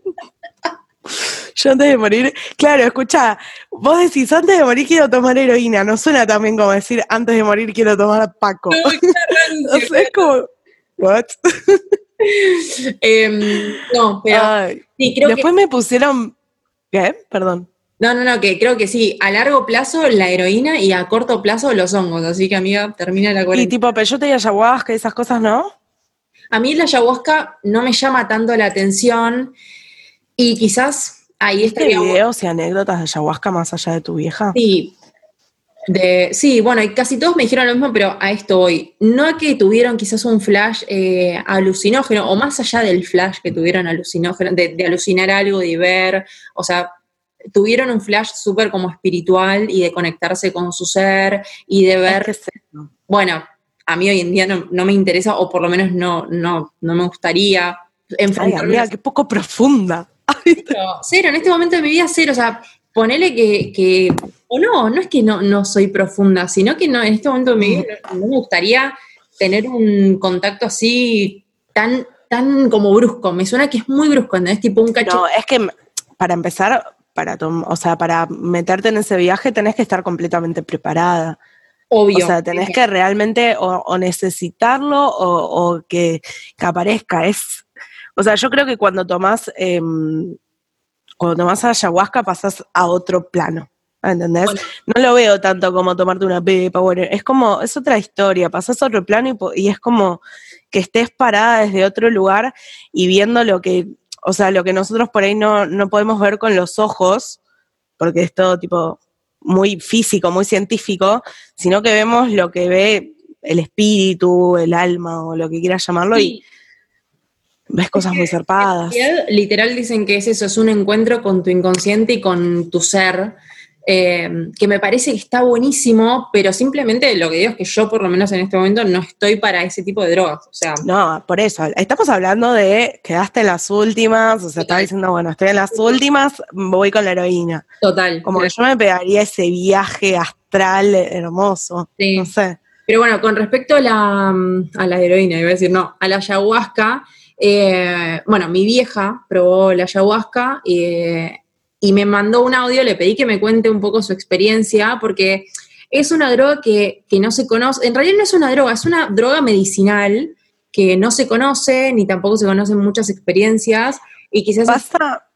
Speaker 4: Yo antes de morir, claro, escucha, vos decís antes de morir quiero tomar heroína, no suena también como decir antes de morir quiero tomar Paco. O sea, es como, ¿what?
Speaker 3: Em, no, pero
Speaker 4: Ay.
Speaker 3: sí, creo
Speaker 4: Después me pusieron, ¿qué? Perdón.
Speaker 3: No, no, no, que creo que sí. A largo plazo la heroína y a corto plazo los hongos. Así que, amiga, termina la
Speaker 4: Y
Speaker 3: cuarentena.
Speaker 4: tipo peyote y ayahuasca y esas cosas, ¿no?
Speaker 3: A mí la ayahuasca no me llama tanto la atención y quizás ahí
Speaker 4: ¿Viste
Speaker 3: estaría bueno.
Speaker 4: videos y anécdotas de ayahuasca más allá de tu vieja?
Speaker 3: Sí. De, sí, bueno, y casi todos me dijeron lo mismo, pero a esto voy. No que tuvieron quizás un flash eh, alucinógeno, o más allá del flash que tuvieron alucinógeno, de, de alucinar algo, de ver, o sea, tuvieron un flash súper como espiritual y de conectarse con su ser y de ver,
Speaker 4: Es que
Speaker 3: bueno, a mí hoy en día no, no me interesa, o por lo menos no, no, no me gustaría
Speaker 4: Ay,
Speaker 3: enfrentarme
Speaker 4: amiga, qué poco profunda.
Speaker 3: Cero, cero, en este momento de mi vida cero, o sea, ponele que, que- o no, no es que no, no soy profunda, sino que no, en este momento de mi vida no, no me gustaría tener un contacto así tan, tan como brusco, me suena que es muy brusco, ¿entendés? Tipo un cacho,
Speaker 4: No, es que para empezar, para tom- o sea, para meterte en ese viaje tenés que estar completamente preparada.
Speaker 3: obvio.
Speaker 4: O sea, tenés que realmente o, o necesitarlo o, o que, que aparezca. Es, o sea, yo creo que cuando tomás, em, cuando tomás ayahuasca pasás a otro plano. ¿Entendés?
Speaker 3: Bueno.
Speaker 4: No lo veo tanto como tomarte una pepa, bueno, es como, es otra historia, pasás a otro plano y, y es como que estés parada desde otro lugar y viendo lo que, o sea, lo que nosotros por ahí no, no podemos ver con los ojos, porque es todo tipo muy físico, muy científico, sino que vemos lo que ve el espíritu, el alma o lo que quieras llamarlo y
Speaker 3: Sí,
Speaker 4: ves cosas muy zarpadas.
Speaker 3: literal dicen que es eso, es un encuentro con tu inconsciente y con tu ser, eh, que me parece que está buenísimo, pero simplemente lo que digo es que yo por lo menos en este momento no estoy para ese tipo de drogas, o sea,
Speaker 4: No, por eso, estamos hablando de quedaste en las últimas, o sea, estaba diciendo, bueno, estoy en las últimas, voy con la heroína.
Speaker 3: total.
Speaker 4: Como que yo me pegaría ese viaje astral hermoso.
Speaker 3: Sí.
Speaker 4: No sé.
Speaker 3: Pero bueno, con respecto a la, a la heroína, iba a decir, no, a la ayahuasca, eh, bueno, mi vieja probó la ayahuasca eh, y me mandó un audio, le pedí que me cuente un poco su experiencia, porque es una droga que, que no se conoce, en realidad no es una droga, es una droga medicinal que no se conoce, ni tampoco se conocen muchas experiencias, y quizás...
Speaker 4: Pasa,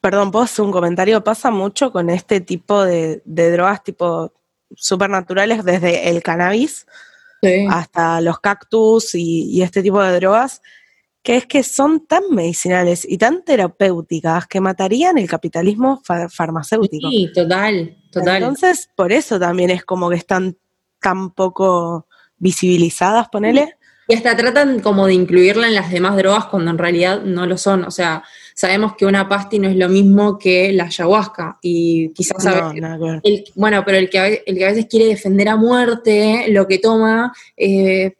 Speaker 4: perdón, ¿puedo hacer un comentario? Pasa mucho con este tipo de, de drogas tipo supernaturales, desde el cannabis
Speaker 3: Sí.
Speaker 4: hasta los cactus y, y este tipo de drogas, que es que son tan medicinales y tan terapéuticas que matarían el capitalismo fa- farmacéutico.
Speaker 3: Sí, total, total.
Speaker 4: Entonces, por eso también es como que están tan poco visibilizadas, ponele.
Speaker 3: Y hasta tratan como de incluirla en las demás drogas cuando en realidad no lo son. O sea, sabemos que una pasti no es lo mismo que la ayahuasca. Y quizás a
Speaker 4: No,
Speaker 3: veces-
Speaker 4: ver.
Speaker 3: el- bueno, pero el que, a ve- el que a veces quiere defender a muerte lo que toma, eh,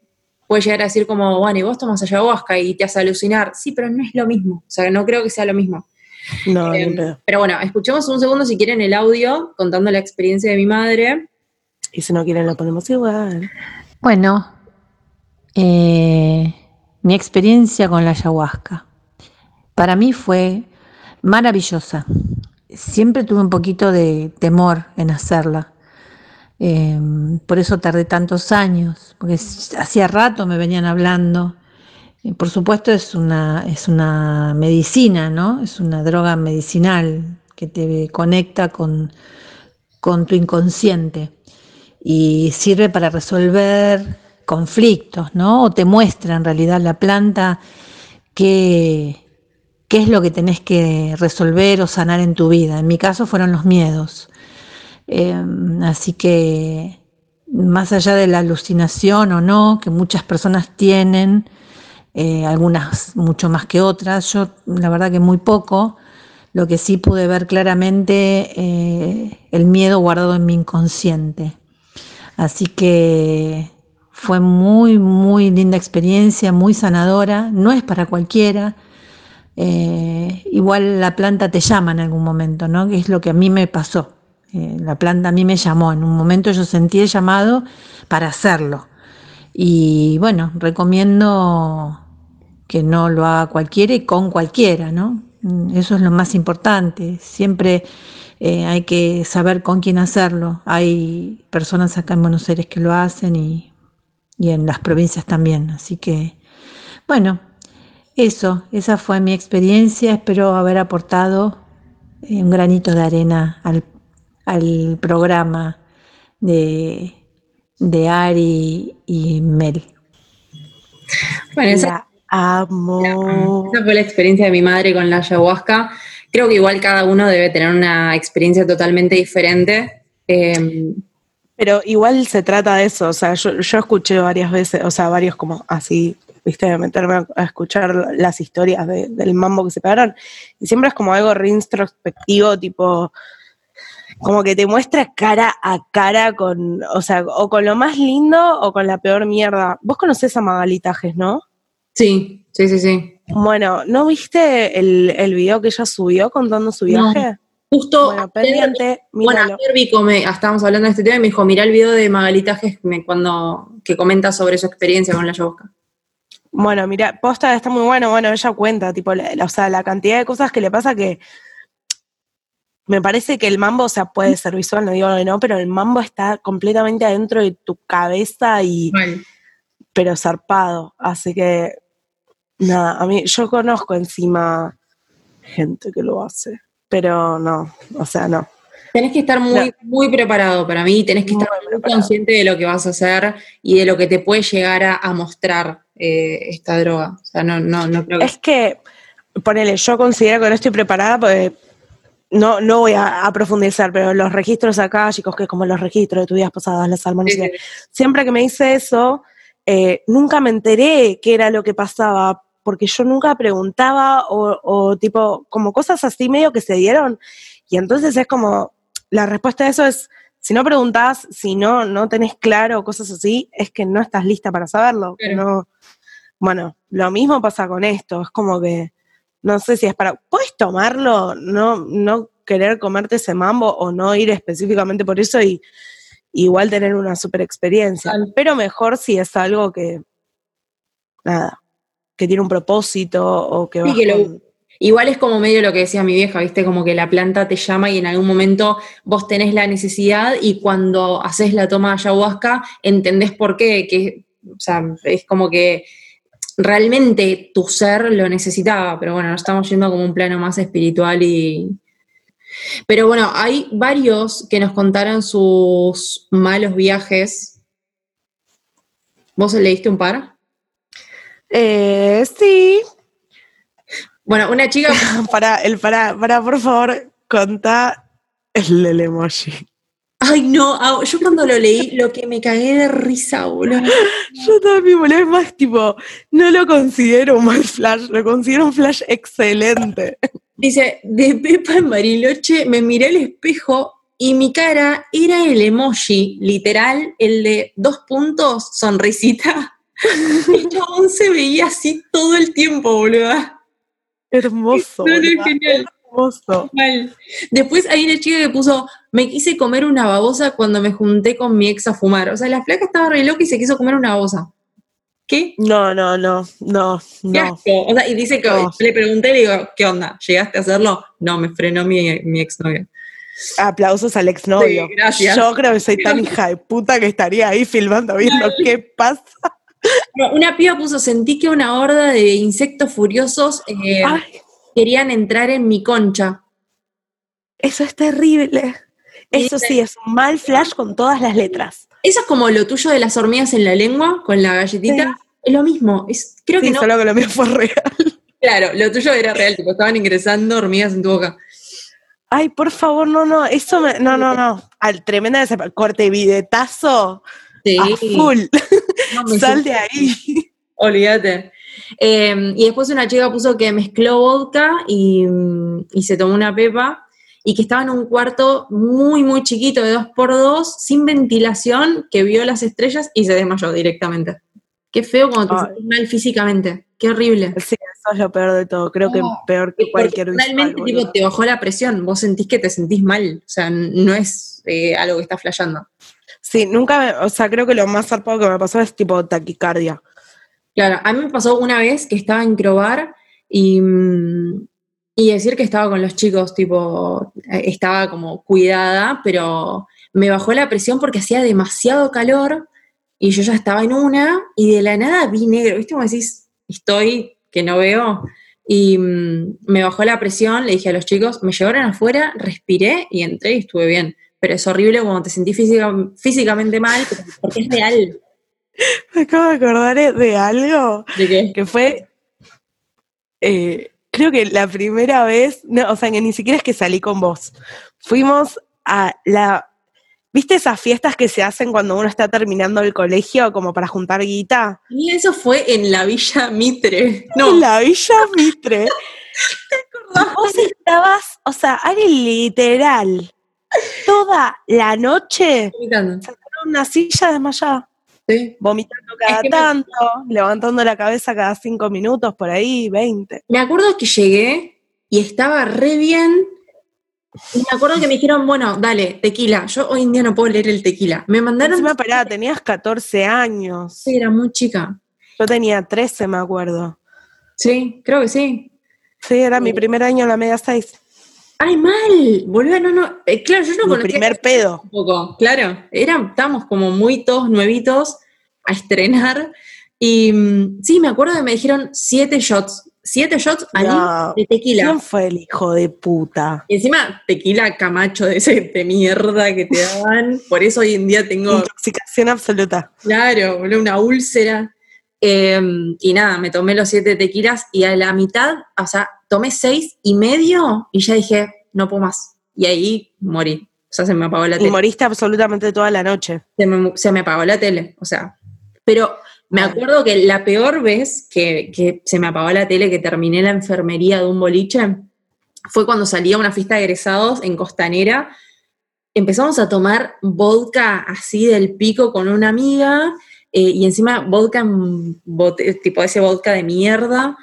Speaker 3: puede llegar a decir como, bueno, y vos tomas ayahuasca y te hace alucinar. Sí, pero no es lo mismo. O sea, no creo que sea lo mismo.
Speaker 4: No,
Speaker 3: Eh, pero bueno, escuchemos un segundo si quieren el audio contando la experiencia de mi madre.
Speaker 4: Y si no quieren, lo ponemos igual.
Speaker 5: Bueno, eh, mi experiencia con la ayahuasca. Para mí fue maravillosa. Siempre tuve un poquito de temor en hacerla. Eh, por eso tardé tantos años, porque hacía rato me venían hablando. Por supuesto es una, es una medicina, ¿no? Es una droga medicinal que te conecta con, con tu inconsciente y sirve para resolver conflictos, ¿no? O te muestra en realidad la planta qué, qué es lo que tenés que resolver o sanar en tu vida. En mi caso fueron los miedos. Eh, así que más allá de la alucinación o no, que muchas personas tienen, eh, algunas mucho más que otras, yo la verdad que muy poco, lo que sí pude ver claramente eh, el miedo guardado en mi inconsciente. Así que fue muy, muy linda experiencia, muy sanadora, no es para cualquiera. Eh, igual la planta te llama en algún momento, ¿no? Que es lo que a mí me pasó. Eh, la planta a mí me llamó, en un momento yo sentí el llamado para hacerlo. Y bueno, recomiendo que no lo haga cualquiera y con cualquiera, ¿no? Mm, Eso es lo más importante. Siempre eh, hay que saber con quién hacerlo. Hay personas acá en Buenos Aires que lo hacen y, y en las provincias también. Así que, bueno, eso, esa fue mi experiencia. Espero haber aportado eh, un granito de arena al, al programa de, de Ari y Mel.
Speaker 3: Bueno, esa,
Speaker 4: La amo.
Speaker 3: esa fue la experiencia de mi madre con la ayahuasca. Creo que igual cada uno debe tener una experiencia totalmente diferente. Eh,
Speaker 4: Pero igual se trata de eso, o sea, yo, yo escuché varias veces, o sea, varios como así, viste, de meterme a, a escuchar las historias de- del mambo que se pegaron, y siempre es como algo re introspectivo, tipo, como que te muestra cara a cara con, o sea, o con lo más lindo o con la peor mierda. Vos conocés a Magalitajes, ¿no?
Speaker 3: Sí, sí, sí, sí.
Speaker 4: Bueno, ¿no viste el, el video que ella subió contando su
Speaker 3: No.
Speaker 4: viaje?
Speaker 3: Justo
Speaker 4: Bueno,
Speaker 3: ayer-
Speaker 4: pendiente,
Speaker 3: Bueno, ayer vi come- estábamos hablando de este tema y me dijo, mirá el video de Magalitajes cuando, que comenta sobre su experiencia con la ayahuasca.
Speaker 4: Bueno, mira, posta está muy bueno. Bueno, ella cuenta, tipo, la, la- o sea, la cantidad de cosas que le pasa que me parece que el mambo, o sea, puede ser visual, no digo que no, pero el mambo está completamente adentro de tu cabeza y, pero zarpado. Así que, nada, a mí, yo conozco encima gente que lo hace, pero no, o sea, no.
Speaker 3: Tenés que estar muy,
Speaker 4: No.
Speaker 3: muy preparado para mí, tenés que
Speaker 4: Muy
Speaker 3: estar muy consciente de lo que vas a hacer y de lo que te puede llegar a, a mostrar eh, esta droga. O sea, no, no, no creo que...
Speaker 4: Es que, ponele, yo considero que no estoy preparada porque no, no voy a, a profundizar, pero los registros acá, chicos, que es como los registros de tus vidas pasadas, las almas, no
Speaker 3: Sí,
Speaker 4: siempre que me hice eso, eh, nunca me enteré qué era lo que pasaba, porque yo nunca preguntaba o, o tipo, como cosas así medio que se dieron. Y entonces es como, la respuesta a eso es, si no preguntás, si no, no tenés claro cosas así, es que no estás lista para saberlo.
Speaker 3: Claro.
Speaker 4: No, bueno, lo mismo pasa con esto, es como que, no sé si es para, puedes tomarlo, no, no querer comerte ese mambo o no ir específicamente por eso y igual tener una super experiencia.
Speaker 3: Claro.
Speaker 4: Pero mejor si es algo que, nada, que tiene un propósito o que
Speaker 3: Sí, que lo- Igual es como medio lo que decía mi vieja, ¿viste? Como que la planta te llama y en algún momento vos tenés la necesidad y cuando haces la toma de ayahuasca entendés por qué, que, o sea, es como que realmente tu ser lo necesitaba, pero bueno, nos estamos yendo como un plano más espiritual y... Pero bueno, hay varios que nos contaron sus malos viajes. ¿Vos leíste un par?
Speaker 4: Eh, sí,
Speaker 3: Bueno, una chica
Speaker 4: para, el, para, para, por favor, contá el del emoji.
Speaker 3: Ay, no, ah, yo cuando lo leí, lo que me cagué de risa, boludo.
Speaker 4: Yo también, boludo, es más tipo, no lo considero un mal flash, lo considero un flash excelente.
Speaker 3: Dice, de Pepa en Bariloche me miré al espejo y mi cara era el emoji, literal, el de dos puntos, sonrisita. El chabón se veía así todo el tiempo, boludo.
Speaker 4: Hermoso. Boluda,
Speaker 3: genial.
Speaker 4: Hermoso.
Speaker 3: Después hay una chica que puso, me quise comer una babosa cuando me junté con mi ex a fumar. O sea, la flaca estaba re loca y se quiso comer una babosa. ¿Qué?
Speaker 4: No, no, no, no,
Speaker 3: Qué
Speaker 4: no.
Speaker 3: asco. O sea, y dice que
Speaker 4: No.
Speaker 3: le pregunté, le digo, ¿qué onda? ¿Llegaste a hacerlo? No, me frenó mi, mi exnovia.
Speaker 4: Aplausos al exnovio.
Speaker 3: Sí, gracias.
Speaker 4: Yo creo que soy tan hija de puta que estaría ahí filmando viendo qué pasa.
Speaker 3: Una piba puso, sentí que una horda de insectos furiosos eh, querían entrar en mi concha.
Speaker 4: eso es terrible. Eso sí, es un mal flash con todas las letras.
Speaker 3: Eso es como lo tuyo de las hormigas en la lengua, con la galletita. Es lo mismo. Es, creo
Speaker 4: Sí,
Speaker 3: que no.
Speaker 4: solo que lo mío fue real.
Speaker 3: Claro, lo tuyo era real, tipo, estaban ingresando hormigas en tu boca.
Speaker 4: Ay, por favor, no, no, eso me, no, no, no. Al tremenda corte videtazo
Speaker 3: Sí.
Speaker 4: a full.
Speaker 3: No,
Speaker 4: Sal de ahí.
Speaker 3: Olvídate. Eh, y después una chica puso que mezcló vodka y, y se tomó una pepa y que estaba en un cuarto muy, muy chiquito de dos por dos, sin ventilación, que vio las estrellas y se desmayó directamente. Qué feo cuando te
Speaker 4: Ay.
Speaker 3: sentís mal físicamente. Qué horrible.
Speaker 4: Sí, eso es lo peor de todo. Creo que peor que cualquier visual,
Speaker 3: realmente tipo, te bajó la presión, vos sentís que te sentís mal, o sea, no es eh, algo que está flasheando.
Speaker 4: Sí, nunca, me- o sea, creo que lo más zarpado que me pasó es tipo taquicardia.
Speaker 3: Claro, a mí me pasó una vez que estaba en Crobar y, mm, y decir que estaba con los chicos, tipo, eh, estaba como cuidada, pero me bajó la presión porque hacía demasiado calor y yo ya estaba en una y de la nada vi negro, ¿viste? Como decís, estoy que no veo. Y mm, me bajó la presión, le dije a los chicos, me llevaron afuera, respiré y entré y estuve bien. Pero es horrible cuando te sentís física- físicamente mal, porque es real.
Speaker 4: Me acabo de acordar eh, de algo
Speaker 3: ¿De qué?
Speaker 4: que fue, eh, creo que la primera vez, no, o sea, que ni siquiera es que salí con vos. Fuimos a la ¿Viste esas fiestas que se hacen cuando uno está terminando el colegio como para juntar guita?
Speaker 3: Y eso fue en la Villa Mitre. No,
Speaker 4: En la Villa Mitre. Vos estabas, o sea, Ari, literal, toda la noche en una silla desmayada,
Speaker 3: Sí.
Speaker 4: vomitando cada
Speaker 3: Es que me-
Speaker 4: tanto, levantando la cabeza cada cinco minutos, por ahí, 20.
Speaker 3: Me acuerdo que llegué y estaba re bien. Y me acuerdo que me dijeron, bueno, dale, tequila. Yo hoy en día no puedo leer el tequila. Me mandaron.
Speaker 4: Encima, pará, tenías 14 años.
Speaker 3: Sí, era muy chica.
Speaker 4: Yo tenía 13, me acuerdo.
Speaker 3: Sí, creo que sí.
Speaker 4: Sí, era mi primer año en la media 6.
Speaker 3: ¡Ay, mal! Volvé, no, no. eh, claro, yo no
Speaker 4: Mi
Speaker 3: conocía
Speaker 4: primer pedo.
Speaker 3: un poco. Claro, era, estábamos como muy todos nuevitos a estrenar. Y mm, sí, me acuerdo que me dijeron siete shots. Siete shots
Speaker 4: No.
Speaker 3: de tequila.
Speaker 4: ¿Quién fue el hijo de puta?
Speaker 3: Y encima, tequila camacho de ese de mierda que te daban. Por eso hoy en día tengo,
Speaker 4: Intoxicación absoluta.
Speaker 3: claro, boludo, una úlcera. Eh, y nada, me tomé los siete tequilas y a la mitad, o sea, tomé seis y medio y ya dije, no puedo más. Y ahí morí. O sea, se me apagó la
Speaker 4: Y
Speaker 3: tele.
Speaker 4: moriste absolutamente toda la noche.
Speaker 3: Se me, se me apagó la tele, o sea. Pero me
Speaker 4: Ah.
Speaker 3: acuerdo que la peor vez que, que se me apagó la tele, que terminé la enfermería de un boliche, fue cuando salí a una fiesta de egresados en Costanera. Empezamos a tomar vodka así del pico con una amiga eh, y encima vodka en bote- tipo ese vodka de mierda.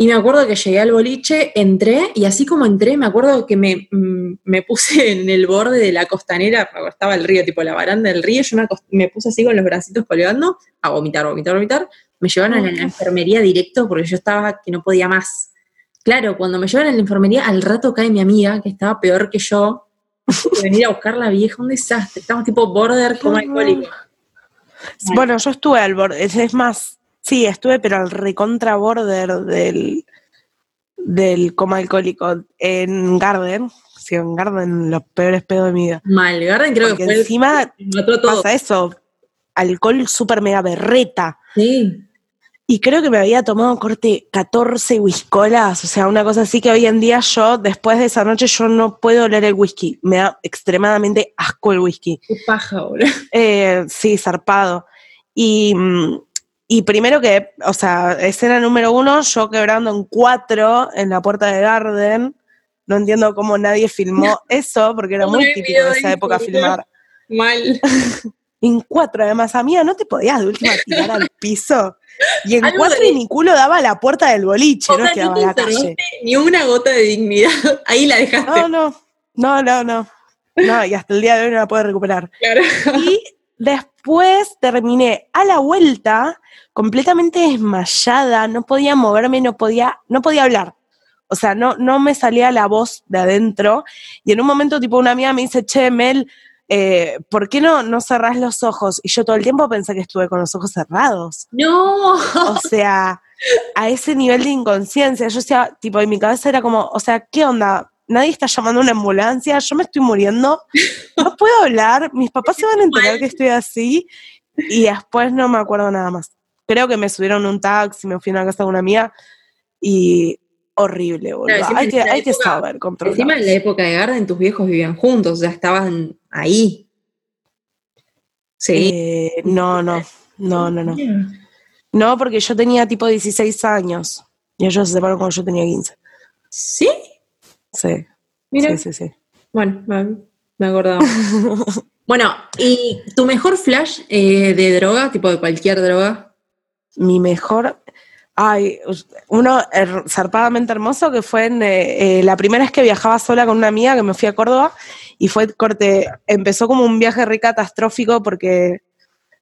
Speaker 3: Y me acuerdo que llegué al boliche, entré y así como entré, me acuerdo que me, mm, me puse en el borde de la costanera, estaba el río, tipo la baranda del río, yo me, me puse así con los bracitos colgando a vomitar, vomitar, vomitar. Me llevaron a la, la enfermería directo porque yo estaba que no podía más. Claro, cuando me llevan a la enfermería, al rato cae mi amiga, que estaba peor que yo, venir a buscar la vieja, un desastre. Estamos tipo border como alcohólico.
Speaker 4: Bueno, yo estuve al borde, es más, sí, estuve, pero al recontra border del, del coma alcohólico en Garden. Sí, en Garden, los peores pedos de mi vida.
Speaker 3: Mal, Garden creo
Speaker 4: Porque
Speaker 3: que fue el
Speaker 4: encima
Speaker 3: que mató todo.
Speaker 4: pasa eso, alcohol súper mega berreta.
Speaker 3: Sí.
Speaker 4: Y creo que me había tomado corte 14 whiskolas, o sea, una cosa así que hoy en día yo, después de esa noche, yo no puedo oler el whisky. Me da extremadamente asco el whisky.
Speaker 3: Qué paja, boludo.
Speaker 4: Eh, sí, zarpado. Y, mm, y primero que, o sea, escena número uno, yo quebrando en cuatro en la puerta de Garden. No entiendo cómo nadie filmó eso, porque era muy típico de esa época filmar.
Speaker 3: Mal.
Speaker 4: En cuatro, además, amiga, no te podías de última tirar al piso. Y en cuatro
Speaker 3: de-
Speaker 4: y mi culo daba la puerta del boliche,
Speaker 3: O
Speaker 4: no
Speaker 3: sea,
Speaker 4: es que
Speaker 3: no
Speaker 4: daba
Speaker 3: te
Speaker 4: a la calle.
Speaker 3: ni una gota de dignidad. Ahí la dejaste.
Speaker 4: No, no, no, no, no. No, y hasta el día de hoy no la puedo recuperar.
Speaker 3: Claro.
Speaker 4: Y después terminé a la vuelta completamente desmayada, no podía moverme, no podía, no podía hablar. O sea, no, no me salía la voz de adentro. Y en un momento, tipo, una amiga me dice, che, Mel, eh, ¿por qué no, no cerrás los ojos? Y yo todo el tiempo pensé que estuve con los ojos cerrados.
Speaker 3: No.
Speaker 4: O sea, a ese nivel de inconsciencia. Yo decía, tipo, en mi cabeza era como, o sea, ¿qué onda? Nadie está llamando a una ambulancia, yo me estoy muriendo, no puedo hablar, mis papás se van a enterar que estoy así, y después no me acuerdo nada más. Creo que me subieron un taxi, me fui a una casa de una amiga, y horrible, boludo. hay que, hay que saber controlar.
Speaker 3: Encima en la época de Garden tus viejos vivían juntos, sea, estaban ahí. Sí.
Speaker 4: Eh, no, no, no, no, no. No, porque yo tenía tipo 16 años, y ellos se separaron cuando yo tenía 15.
Speaker 3: ¿Sí?
Speaker 4: Sí,
Speaker 3: Mira.
Speaker 4: sí, sí, sí.
Speaker 3: Bueno, me, acordaba. bueno, ¿y tu mejor flash eh, de droga, tipo de cualquier droga?
Speaker 4: mi mejor. Ay, uno zarpadamente hermoso que fue en, eh, eh, la primera vez que viajaba sola con una amiga que me fui a Córdoba y fue corte. Empezó como un viaje re catastrófico porque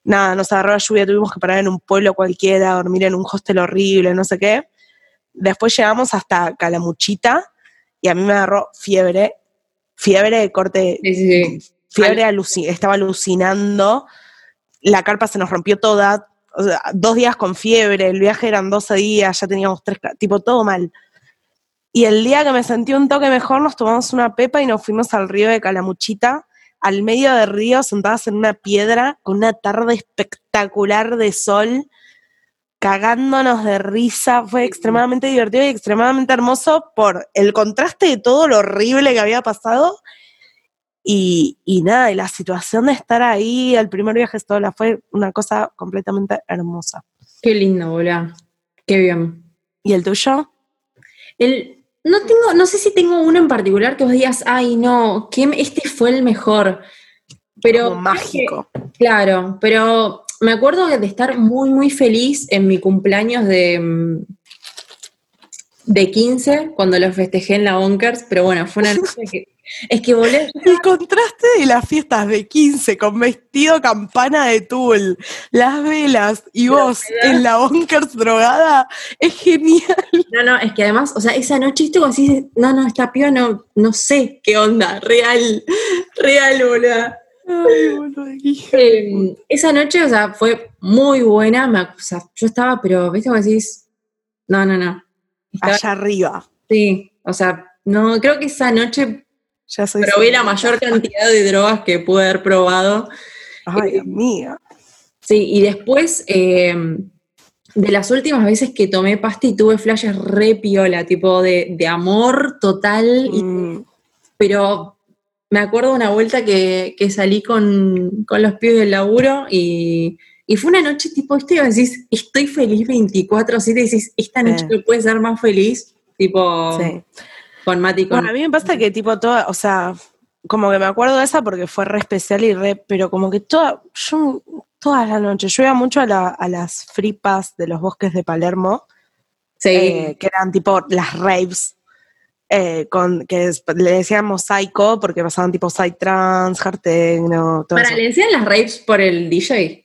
Speaker 4: nada, nos agarró la lluvia, tuvimos que parar en un pueblo cualquiera, dormir en un hostel horrible, no sé qué. Después llegamos hasta Calamuchita y a mí me agarró fiebre, fiebre de corte
Speaker 3: Sí, sí, sí.
Speaker 4: fiebre, aluci- estaba alucinando, la carpa se nos rompió toda, o sea, dos días con fiebre, el viaje eran 12 días, ya teníamos tres, tipo todo mal. Y el día que me sentí un toque mejor, nos tomamos una pepa y nos fuimos al río de Calamuchita, al medio del río, sentadas en una piedra, con una tarde espectacular de sol, cagándonos de risa. Fue extremadamente divertido y extremadamente hermoso por el contraste de todo lo horrible que había pasado Y, y nada, y la situación de estar ahí, el primer viaje sola, fue una cosa completamente hermosa.
Speaker 3: Qué lindo, boludo. Qué bien.
Speaker 4: ¿Y el tuyo?
Speaker 3: El, no tengo, no sé si tengo uno en particular que vos digas, ay no, que este fue el mejor. Pero
Speaker 4: Como mágico.
Speaker 3: Claro, pero me acuerdo de estar muy, muy feliz en mi cumpleaños de, mm, de 15, cuando lo festejé en la Bonkers, pero bueno, fue una noche que... Es que volé,
Speaker 4: El contraste de las fiestas de 15 con vestido campana de tul, las velas y vos en la bunkers drogada es genial.
Speaker 3: no, no, es que además, o sea, esa noche cuando decís, no, no, esta piba no, no sé qué onda, real, real, boludo.
Speaker 4: Ay, boludo, hija de
Speaker 3: Eh, esa noche, o sea, fue muy buena, me, o sea, yo estaba, pero, ¿viste cómo decís? No, no, no. Estaba-
Speaker 4: Allá arriba.
Speaker 3: sí, o sea, no, creo que esa noche
Speaker 4: Ya soy
Speaker 3: probé la mayor cantidad de drogas que pude haber probado.
Speaker 4: Ay, amiga.
Speaker 3: Sí, y después, eh, de las últimas veces que tomé pasta y tuve flashes re piola, tipo de, de amor total, y-
Speaker 4: Mm,
Speaker 3: pero me acuerdo una vuelta que, que salí con, con los pibes del laburo y, y fue una noche tipo, ¿viste? Y decís, estoy feliz 24-7, y decís, esta noche
Speaker 4: Sí.
Speaker 3: no puede ser más feliz, tipo,
Speaker 4: sí.
Speaker 3: con Mati, con...
Speaker 4: Bueno, a mí me pasa que tipo toda, o sea, como que me acuerdo de esa porque fue re especial y re, pero como que toda, yo todas las noches, yo iba mucho a, la- a las fripas de los bosques de Palermo,
Speaker 3: sí,
Speaker 4: eh, que eran tipo las raves, eh, con, que es- le decíamos psycho porque pasaban tipo psytrance, hard techno, todo
Speaker 3: ¿Para
Speaker 4: eso.
Speaker 3: le decían las raves por el DJ?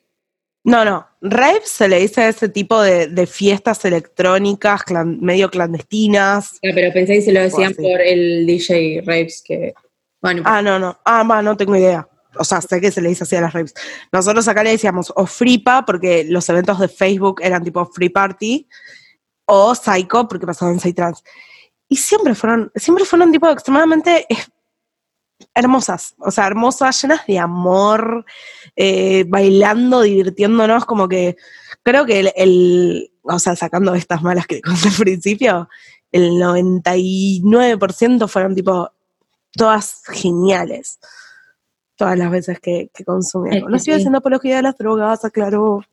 Speaker 4: No, no, raves se le dice a ese tipo de, de fiestas electrónicas clan- medio clandestinas.
Speaker 3: Ah, pero pensé que se lo decían por el DJ raves que... Bueno,
Speaker 4: Ah, no, no. Ah, no tengo idea. O sea, sé que se le dice así a las raves. Nosotros acá le decíamos o Fripa, porque los eventos de Facebook eran tipo Free Party, o Psycho, porque pasaban en Psytrance. Y siempre fueron, siempre fueron tipo extremadamente eh, hermosas. O sea, hermosas, llenas de amor, eh, bailando, divirtiéndonos, como que creo que el, el- o sea, sacando estas malas que conté al principio, el 99% fueron tipo todas geniales. Todas las veces que, que consumí algo.
Speaker 3: que
Speaker 4: No estoy haciendo apología de las drogas, aclaró.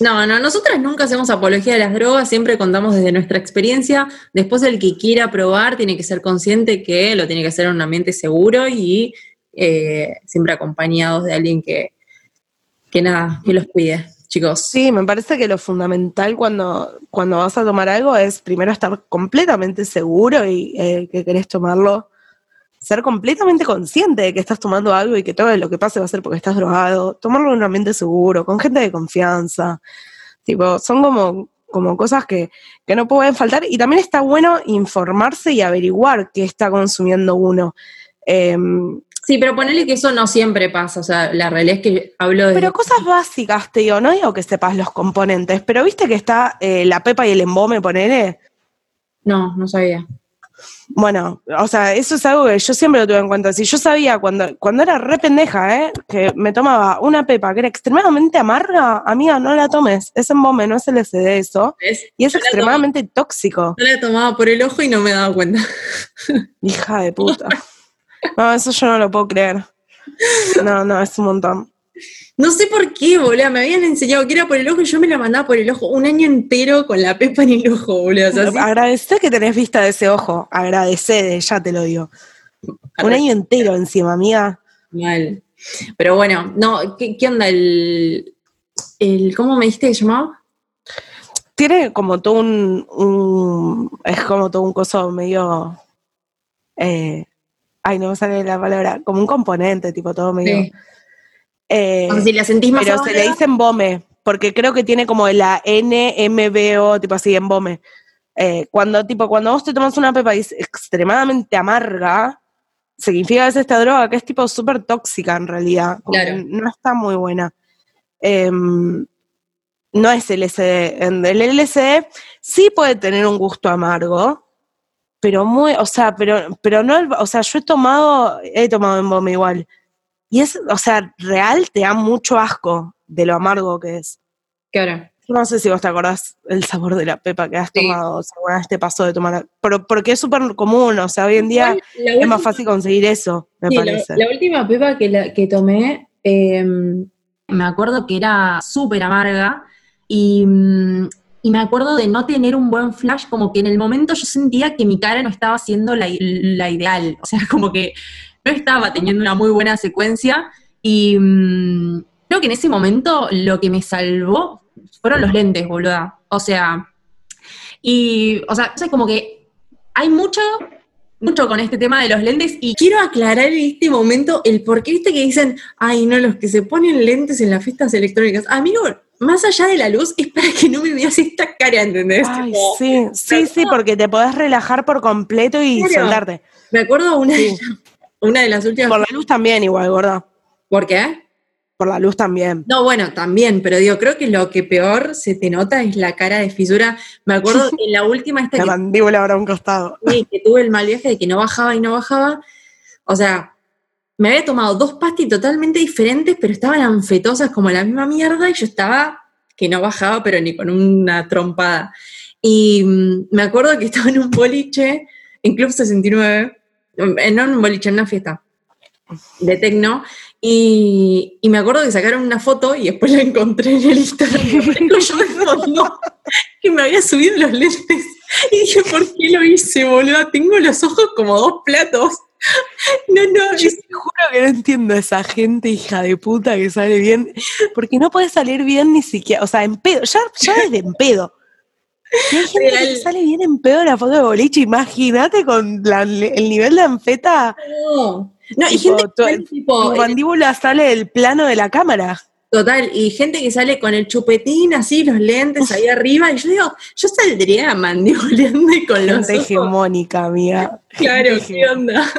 Speaker 3: No, no, nosotras nunca hacemos apología de las drogas, siempre contamos desde nuestra experiencia. Después el que quiera probar tiene que ser consciente que lo tiene que hacer en un ambiente seguro y eh, siempre acompañados de alguien que, que nada, que los cuide, chicos.
Speaker 4: Sí, me parece que lo fundamental cuando, cuando vas a tomar algo es primero estar completamente seguro y eh, que querés tomarlo, ser completamente consciente de que estás tomando algo y que todo lo que pase va a ser porque estás drogado, tomarlo en un ambiente seguro, con gente de confianza. Tipo, son como, como cosas que, que no pueden faltar y también está bueno informarse y averiguar qué está consumiendo uno. Em,
Speaker 3: Sí, pero ponele que eso no siempre pasa, o sea, la realidad es que hablo de...
Speaker 4: Pero cosas básicas, te digo, no digo que sepas los componentes, pero viste que está eh, la pepa y el embome, ponele.
Speaker 3: No, no sabía.
Speaker 4: Bueno, o sea, eso es algo que yo siempre lo tuve en cuenta. Si yo sabía cuando, cuando era re pendeja, ¿eh? que me tomaba una pepa que era extremadamente amarga, amiga, no la tomes. Es embome, no es LSD eso.
Speaker 3: ¿Ves?
Speaker 4: Y es
Speaker 3: Yo
Speaker 4: extremadamente tóxico.
Speaker 3: Yo la tomaba por el ojo y no me daba cuenta.
Speaker 4: Hija de puta. No, eso yo no lo puedo creer. No, no, es un montón.
Speaker 3: No sé por qué, boludo. Me habían enseñado que era por el ojo y yo me la mandaba por el ojo un año entero con la pepa en el ojo, boludo. O sea, sí,
Speaker 4: Agradecé que tenés vista de ese ojo. Agradecé, ya te lo digo. Un año entero encima, amiga.
Speaker 3: mal. Pero bueno, no, ¿qué, qué onda el, el. ¿Cómo me dijiste que llamaba?
Speaker 4: Tiene como todo un, un- es como todo un coso medio, eh, ay, no me sale la palabra, como un componente, tipo todo medio.
Speaker 3: Sí.
Speaker 4: Eh,
Speaker 3: O si la sentís más
Speaker 4: pero se le dice embome, porque creo que tiene como la NMBO, tipo así, embome. Eh, cuando, tipo, cuando vos te tomas una pepa y es extremadamente amarga, significa que es esta droga que es tipo súper tóxica en realidad. como
Speaker 3: Claro.
Speaker 4: No está muy buena. Em, no es LSD. En el LSD sí puede tener un gusto amargo, pero muy, o sea, pero, pero no, o sea, yo he tomado, he tomado embome igual. Y es, o sea, real te da mucho asco de lo amargo que es.
Speaker 3: Claro.
Speaker 4: No sé si vos te acordás el sabor de la pepa que has
Speaker 3: Sí.
Speaker 4: tomado, o si alguna vez te pasó de tomar, pero porque es súper común, o sea, hoy en día
Speaker 3: la
Speaker 4: es más fácil conseguir eso, me
Speaker 3: Sí, la,
Speaker 4: parece.
Speaker 3: la última pepa que, la- que tomé, eh, me acuerdo que era súper amarga y, mm, y me acuerdo de no tener un buen flash, como que en el momento yo sentía que mi cara no estaba siendo la, la ideal, o sea, como que no estaba teniendo una muy buena secuencia y mm, creo que en ese momento lo que me salvó fueron los lentes, boluda. O sea, y, o sea, sea, como que hay mucho mucho con este tema de los lentes y quiero aclarar en este momento el por qué viste que dicen, ay no, los que se ponen lentes en las fiestas electrónicas. Amigo, más allá de la luz es para que no me veas esta cara, ¿entendés?
Speaker 4: Ay,
Speaker 3: Tipo,
Speaker 4: sí, sí, sí, porque te podés relajar por completo y
Speaker 3: Claro.
Speaker 4: soltarte.
Speaker 3: Me acuerdo una,
Speaker 4: Sí.
Speaker 3: una de las últimas...
Speaker 4: Por la luz también igual, gorda.
Speaker 3: ¿Por qué?
Speaker 4: Por la luz también.
Speaker 3: No, bueno, también, pero digo, creo que lo que peor se te nota es la cara de fisura. Me acuerdo en la última esta
Speaker 4: La
Speaker 3: que
Speaker 4: mandíbula para un costado.
Speaker 3: Sí, que tuve el mal viaje de que no bajaba y no bajaba. O sea, me había tomado dos pastis totalmente diferentes, pero estaban anfetosas como la misma mierda y yo estaba que no bajaba, pero ni con una trompada. Y mm, me acuerdo que estaba en un boliche, en Club 69, eh, no en un boliche, en una fiesta de tecno, y, y me acuerdo que sacaron una foto y después la encontré en el Instagram. yo de fondo, que me había subido los lentes. Y dije, ¿por qué lo hice, boludo? Tengo los ojos como dos platos. No, no,
Speaker 4: Yo te juro que no entiendo a esa gente hija de puta que sale bien, porque no puede salir bien ni siquiera, o sea, en pedo, ya, ya desde en pedo. Hay gente
Speaker 3: Real.
Speaker 4: que sale bien en pedo la foto de boliche, imagínate con la- el nivel de anfeta,
Speaker 3: no. No, y gente que sale, tipo,
Speaker 4: tu mandíbula sale del plano de la cámara.
Speaker 3: total, y gente que sale con el chupetín así, los lentes ahí arriba, y yo digo, yo saldría mandibuleando y con los ojos.
Speaker 4: hegemónica, amiga.
Speaker 3: Claro,
Speaker 4: Gente
Speaker 3: ¿qué onda?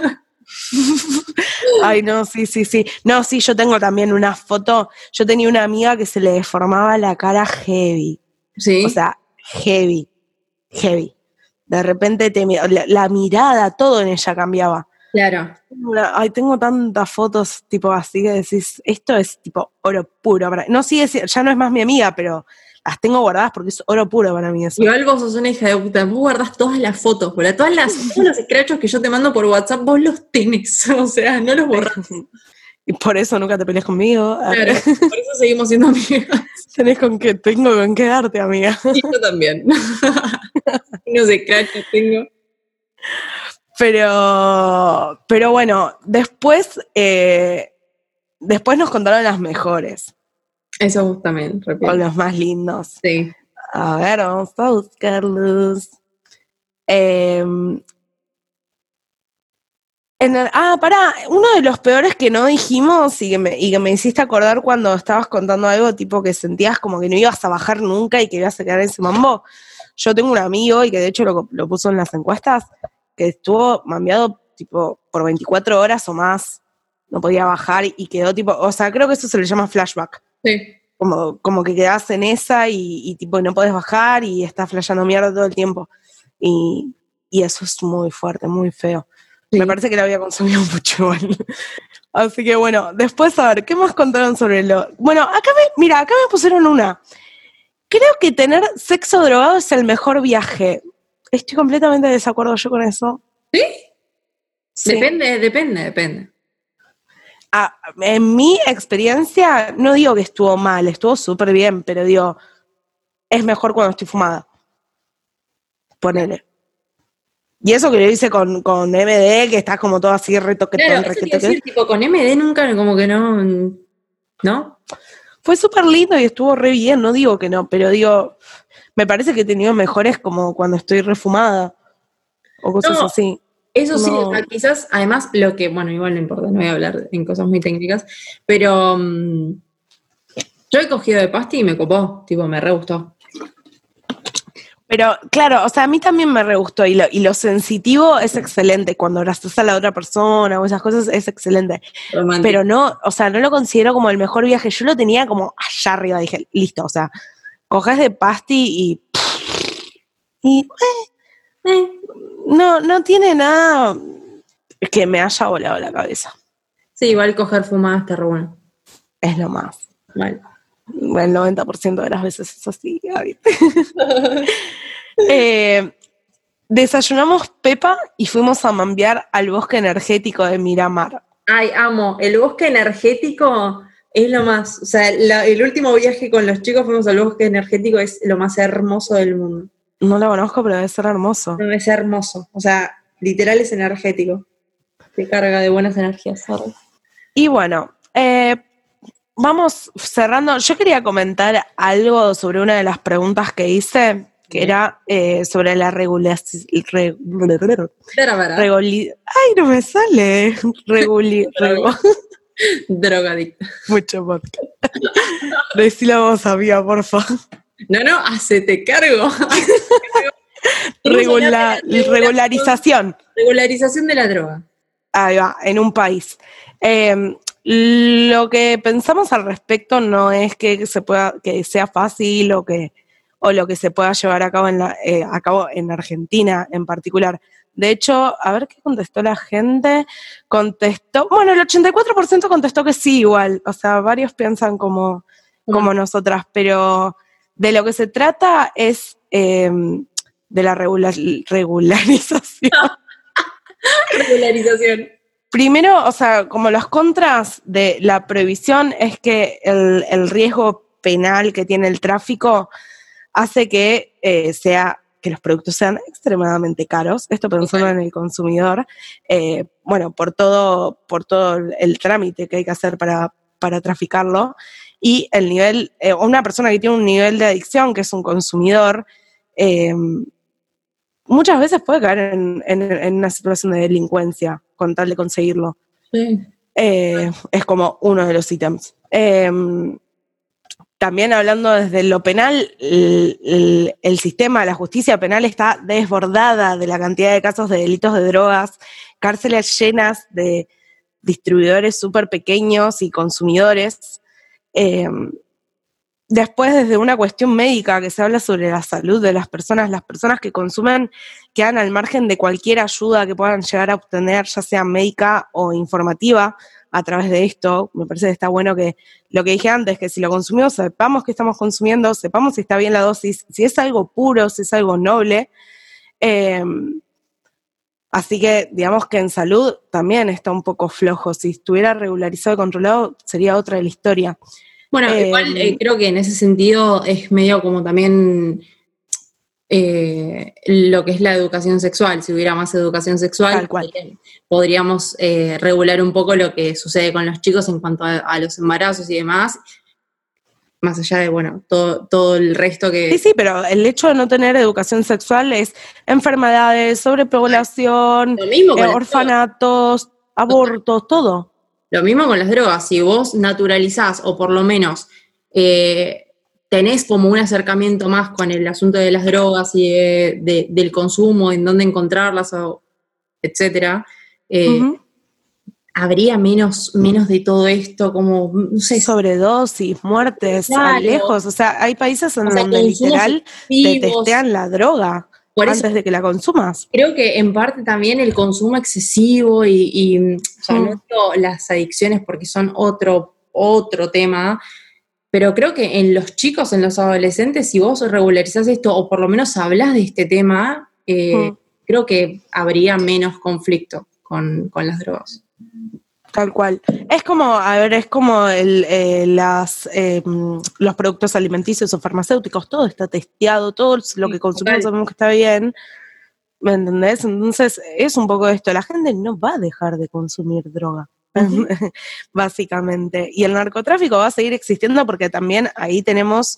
Speaker 4: Ay, no, sí, sí, sí. No, sí, yo tengo también una foto. Yo tenía una amiga que se le deformaba la cara heavy.
Speaker 3: Sí.
Speaker 4: O sea, heavy. Heavy. De repente te, la, la mirada, todo en ella cambiaba.
Speaker 3: claro.
Speaker 4: Ay, tengo tantas fotos tipo así que decís, esto es tipo oro puro. Para, no sigue, si- ya no es más mi amiga, pero las tengo guardadas porque es oro puro para mí eso.
Speaker 3: Igual vos sos una hija de puta, vos guardás todas las fotos, boludo. Todas las, todos los scratchos que yo te mando por WhatsApp, vos los tenés. O sea, no los borrás.
Speaker 4: Y por eso nunca te pelees conmigo.
Speaker 3: Claro. Por eso seguimos siendo amigas.
Speaker 4: Tenés con que, tengo con qué darte, amiga.
Speaker 3: Y yo también. Unos scratches tengo.
Speaker 4: Pero, pero bueno, después, eh, después nos contaron las mejores,
Speaker 3: Eso
Speaker 4: o
Speaker 3: repito.
Speaker 4: los más lindos.
Speaker 3: Sí.
Speaker 4: A ver, vamos a buscarlos. Eh, en el- ah, pará, uno de los peores que no dijimos y que, me, y que me hiciste acordar cuando estabas contando algo tipo que sentías como que no ibas a bajar nunca y que ibas a quedar en ese mambo. Yo tengo un amigo y que de hecho lo, lo puso en las encuestas, que estuvo mambeado tipo por 24 horas o más, no podía bajar y quedó tipo, o sea, creo que eso se le llama flashback
Speaker 3: Sí.
Speaker 4: como, como que quedás en esa y, y tipo no podés bajar y estás flasheando mierda todo el tiempo. Y, y eso es muy fuerte, muy feo.
Speaker 3: Sí.
Speaker 4: Me parece que lo había consumido mucho igual. Así que bueno, después a ver, ¿qué más contaron sobre lo? Bueno, acá me, mira, acá me pusieron una. Creo que tener sexo drogado es el mejor viaje. Estoy completamente de desacuerdo yo con eso.
Speaker 3: ¿Sí?
Speaker 4: Sí.
Speaker 3: Depende, depende, depende.
Speaker 4: Ah, en mi experiencia, no digo que estuvo mal, estuvo súper bien, pero digo, es mejor cuando estoy fumada. Ponele. Y eso que lo hice con, con MD, que estás como todo así retoquetón,
Speaker 3: Claro, eso
Speaker 4: requetoquetón.
Speaker 3: decir, tipo, con MD nunca como que no... ¿No?
Speaker 4: Fue súper lindo y estuvo re bien, no digo que no, pero digo, me parece que he tenido mejores como cuando estoy refumada o cosas
Speaker 3: No,
Speaker 4: así.
Speaker 3: Eso sí,
Speaker 4: No.
Speaker 3: o sea, quizás, además, lo que, bueno, igual no importa, no voy a hablar en cosas muy técnicas, pero mm, yo he cogido de pasti y me copó, tipo, me re gustó.
Speaker 4: Pero claro, o sea, a mí también me re gustó y lo, y lo sensitivo es excelente. Cuando abrazas a la otra persona o esas cosas es excelente.
Speaker 3: Romántico.
Speaker 4: Pero no, o sea, no lo considero como el mejor viaje. Yo lo tenía como allá arriba. Dije, listo, o sea, coges de pasti y. Y
Speaker 3: Eh,
Speaker 4: no, no tiene nada que me haya volado la cabeza.
Speaker 3: sí, igual coger fumadas está re bueno.
Speaker 4: Es lo más.
Speaker 3: Mal.
Speaker 4: El 90% de las veces es así. Eh, desayunamos Pepa y fuimos a mambiar al bosque energético de Miramar.
Speaker 3: Ay, amo. El bosque energético es lo más. O sea, la- el último viaje con los chicos fuimos al bosque energético, es lo más hermoso del mundo.
Speaker 4: No lo conozco, pero debe ser hermoso.
Speaker 3: No, Es hermoso. O sea, literal es energético. Te carga de buenas energías. sorry.
Speaker 4: Y bueno, eh, vamos cerrando. Yo quería comentar algo sobre una de las preguntas que hice, que era eh, sobre la regulación.
Speaker 3: Para.
Speaker 4: Ay, no me sale. Reguli,
Speaker 3: Drogadicta.
Speaker 4: mucho podcast. Decí la voz, amiga, por favor.
Speaker 3: No, no, hacete cargo.
Speaker 4: Regula- regularización.
Speaker 3: Regularización de la droga.
Speaker 4: Ahí va, en un país. Eh, lo que pensamos al respecto no es que se pueda, que sea fácil o que, o lo que se pueda llevar a cabo en la, eh, a cabo en Argentina en particular. De hecho, a ver qué contestó la gente. Contestó, bueno, el 84% contestó que sí, igual. O sea, varios piensan como, como nosotras, pero de lo que se trata es eh, de la regula- regularización.
Speaker 3: Regularización.
Speaker 4: Primero, o sea, como los contras de la prohibición es que el, el riesgo penal que tiene el tráfico hace que eh, sea que los productos sean extremadamente caros. Esto pensando en el consumidor, eh, bueno, por todo, por todo el, trámite que hay que hacer para, para traficarlo. Y el nivel, eh, una persona que tiene un nivel de adicción, que es un consumidor, eh, muchas veces puede caer en, en- en una situación de delincuencia con tal de conseguirlo.
Speaker 3: Sí.
Speaker 4: Eh, es como uno de los ítems. Eh, también hablando desde lo penal, el, el- el sistema, la justicia penal está desbordada de la cantidad de casos de delitos de drogas, cárceles llenas de distribuidores súper pequeños y consumidores. Eh, después, desde una cuestión médica que se habla sobre la salud de las personas, las personas que consumen quedan al margen de cualquier ayuda que puedan llegar a obtener, ya sea médica o informativa, a través de esto. Me parece que está bueno que lo que dije antes, que si lo consumimos, sepamos que estamos consumiendo, sepamos si está bien la dosis, si es algo puro, si es algo noble. Eh, así que digamos que en salud también está un poco flojo. Si estuviera regularizado y controlado, sería otra de la historia.
Speaker 3: Bueno,
Speaker 4: Eh,
Speaker 3: igual eh, creo que en ese sentido es medio como también eh, lo que es la educación sexual. Si hubiera más educación sexual,
Speaker 4: cual.
Speaker 3: podríamos eh, regular un poco lo que sucede con los chicos en cuanto a, a los embarazos y demás. Más allá de, bueno, todo, todo el resto que...
Speaker 4: Sí, sí, pero el hecho de no tener educación sexual es enfermedades, sobrepoblación, eh, orfanatos, abortos, todo.
Speaker 3: Lo mismo con las drogas, si vos naturalizás o por lo menos eh, tenés como un acercamiento más con el asunto de las drogas y de- de- del consumo, en dónde encontrarlas, o etcétera, eh, habría menos, menos de todo esto, como, no sé,
Speaker 4: Sobredosis, muertes,
Speaker 3: Claro.
Speaker 4: lejos. O sea, hay países en
Speaker 3: O sea,
Speaker 4: donde literal te testean la droga
Speaker 3: Por eso
Speaker 4: antes de que la consumas.
Speaker 3: creo que en parte también el consumo excesivo y, y, o sea,
Speaker 4: Mm.
Speaker 3: no digo las adicciones porque son otro, otro tema, pero creo que en los chicos, en los adolescentes, si vos regularizás esto o por lo menos hablas de este tema, eh,
Speaker 4: Mm.
Speaker 3: creo que habría menos conflicto con, con las drogas.
Speaker 4: Tal cual. Es como, a ver, es como el, eh, las, eh, los productos alimenticios o farmacéuticos, todo está testeado, todo lo que consumimos sabemos que está bien. ¿Me entendés? Entonces, es un poco esto. La gente no va a dejar de consumir droga. básicamente. Y el narcotráfico va a seguir existiendo porque también ahí tenemos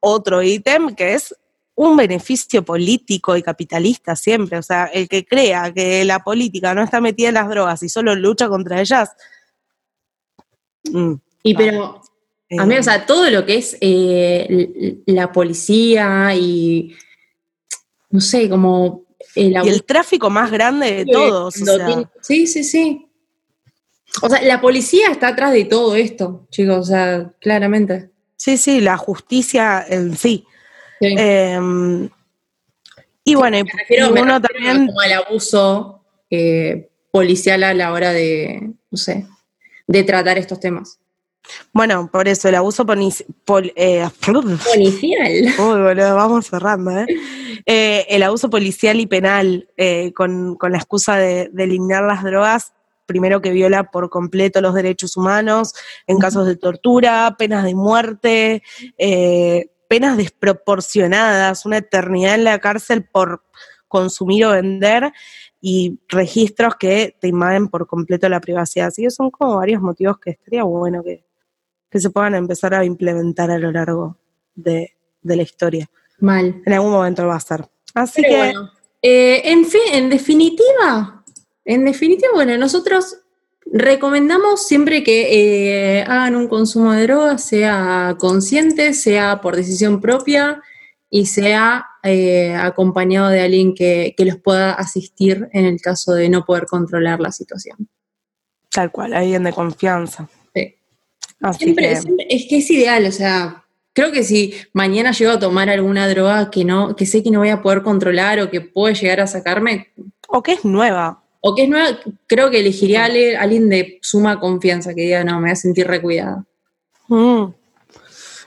Speaker 4: otro ítem que es un beneficio político y capitalista siempre. O sea, el que crea que la política no está metida en las drogas y solo lucha contra ellas. mm,
Speaker 3: Y pero,
Speaker 4: eh,
Speaker 3: a mí, o sea, todo lo que es eh, la policía y, no sé, como el
Speaker 4: y el tráfico más grande de todos. o sea,
Speaker 3: Sí, sí, sí. O sea, la policía está atrás de todo esto, chicos, o sea, claramente.
Speaker 4: sí, sí, la justicia en sí.
Speaker 3: Sí.
Speaker 4: Eh, y bueno,
Speaker 3: me refiero,
Speaker 4: y
Speaker 3: me
Speaker 4: uno
Speaker 3: refiero
Speaker 4: también
Speaker 3: como al abuso eh, policial a la hora de, no sé, de tratar estos temas.
Speaker 4: Bueno, por eso el abuso pol- eh,
Speaker 3: Policial.
Speaker 4: Uy, boludo, vamos cerrando, ¿eh? Eh, el abuso policial y penal eh, con, con la excusa de, de eliminar las drogas, primero que viola por completo los derechos humanos, en casos de tortura, penas de muerte, penas desproporcionadas, una eternidad en la cárcel por consumir o vender y registros que te invaden por completo la privacidad. Así que son como varios motivos que estaría bueno que, que se puedan empezar a implementar a lo largo de, de la historia.
Speaker 3: Mal.
Speaker 4: En algún momento va a estar. Así
Speaker 3: Pero
Speaker 4: que,
Speaker 3: bueno, eh, en fin, en definitiva, en definitiva, bueno, nosotros recomendamos siempre que eh, hagan un consumo de drogas, sea consciente, sea por decisión propia y sea eh, acompañado de alguien que, que los pueda asistir en el caso de no poder controlar la situación.
Speaker 4: tal cual, alguien de confianza.
Speaker 3: Sí.
Speaker 4: Así
Speaker 3: Siempre,
Speaker 4: que,
Speaker 3: siempre- es que es ideal, o sea, creo que si mañana llego a tomar alguna droga que no, que sé que no voy a poder controlar o que puede llegar a sacarme,
Speaker 4: o que es nueva.
Speaker 3: O que es nueva, creo que elegiría a alguien, de suma confianza que diga, no, me voy a sentir recuidada.
Speaker 4: Mm.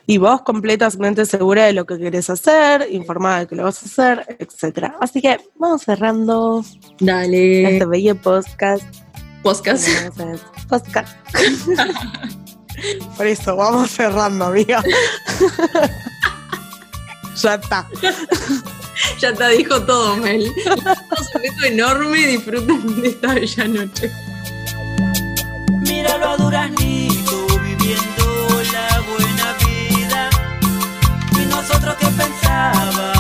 Speaker 4: Y vos completamente segura de lo que querés hacer, informada de que lo vas a hacer, etcétera. Así que vamos cerrando
Speaker 3: Dale.
Speaker 4: este bello podcast.
Speaker 3: Podcast.
Speaker 4: Podcast. Por eso, vamos cerrando, amiga. ya está.
Speaker 3: ya te dijo todo, Mel. Un beso enorme, disfruten de esta bella noche.
Speaker 5: Míralo a Duraznito viviendo la buena vida. Y nosotros que pensábamos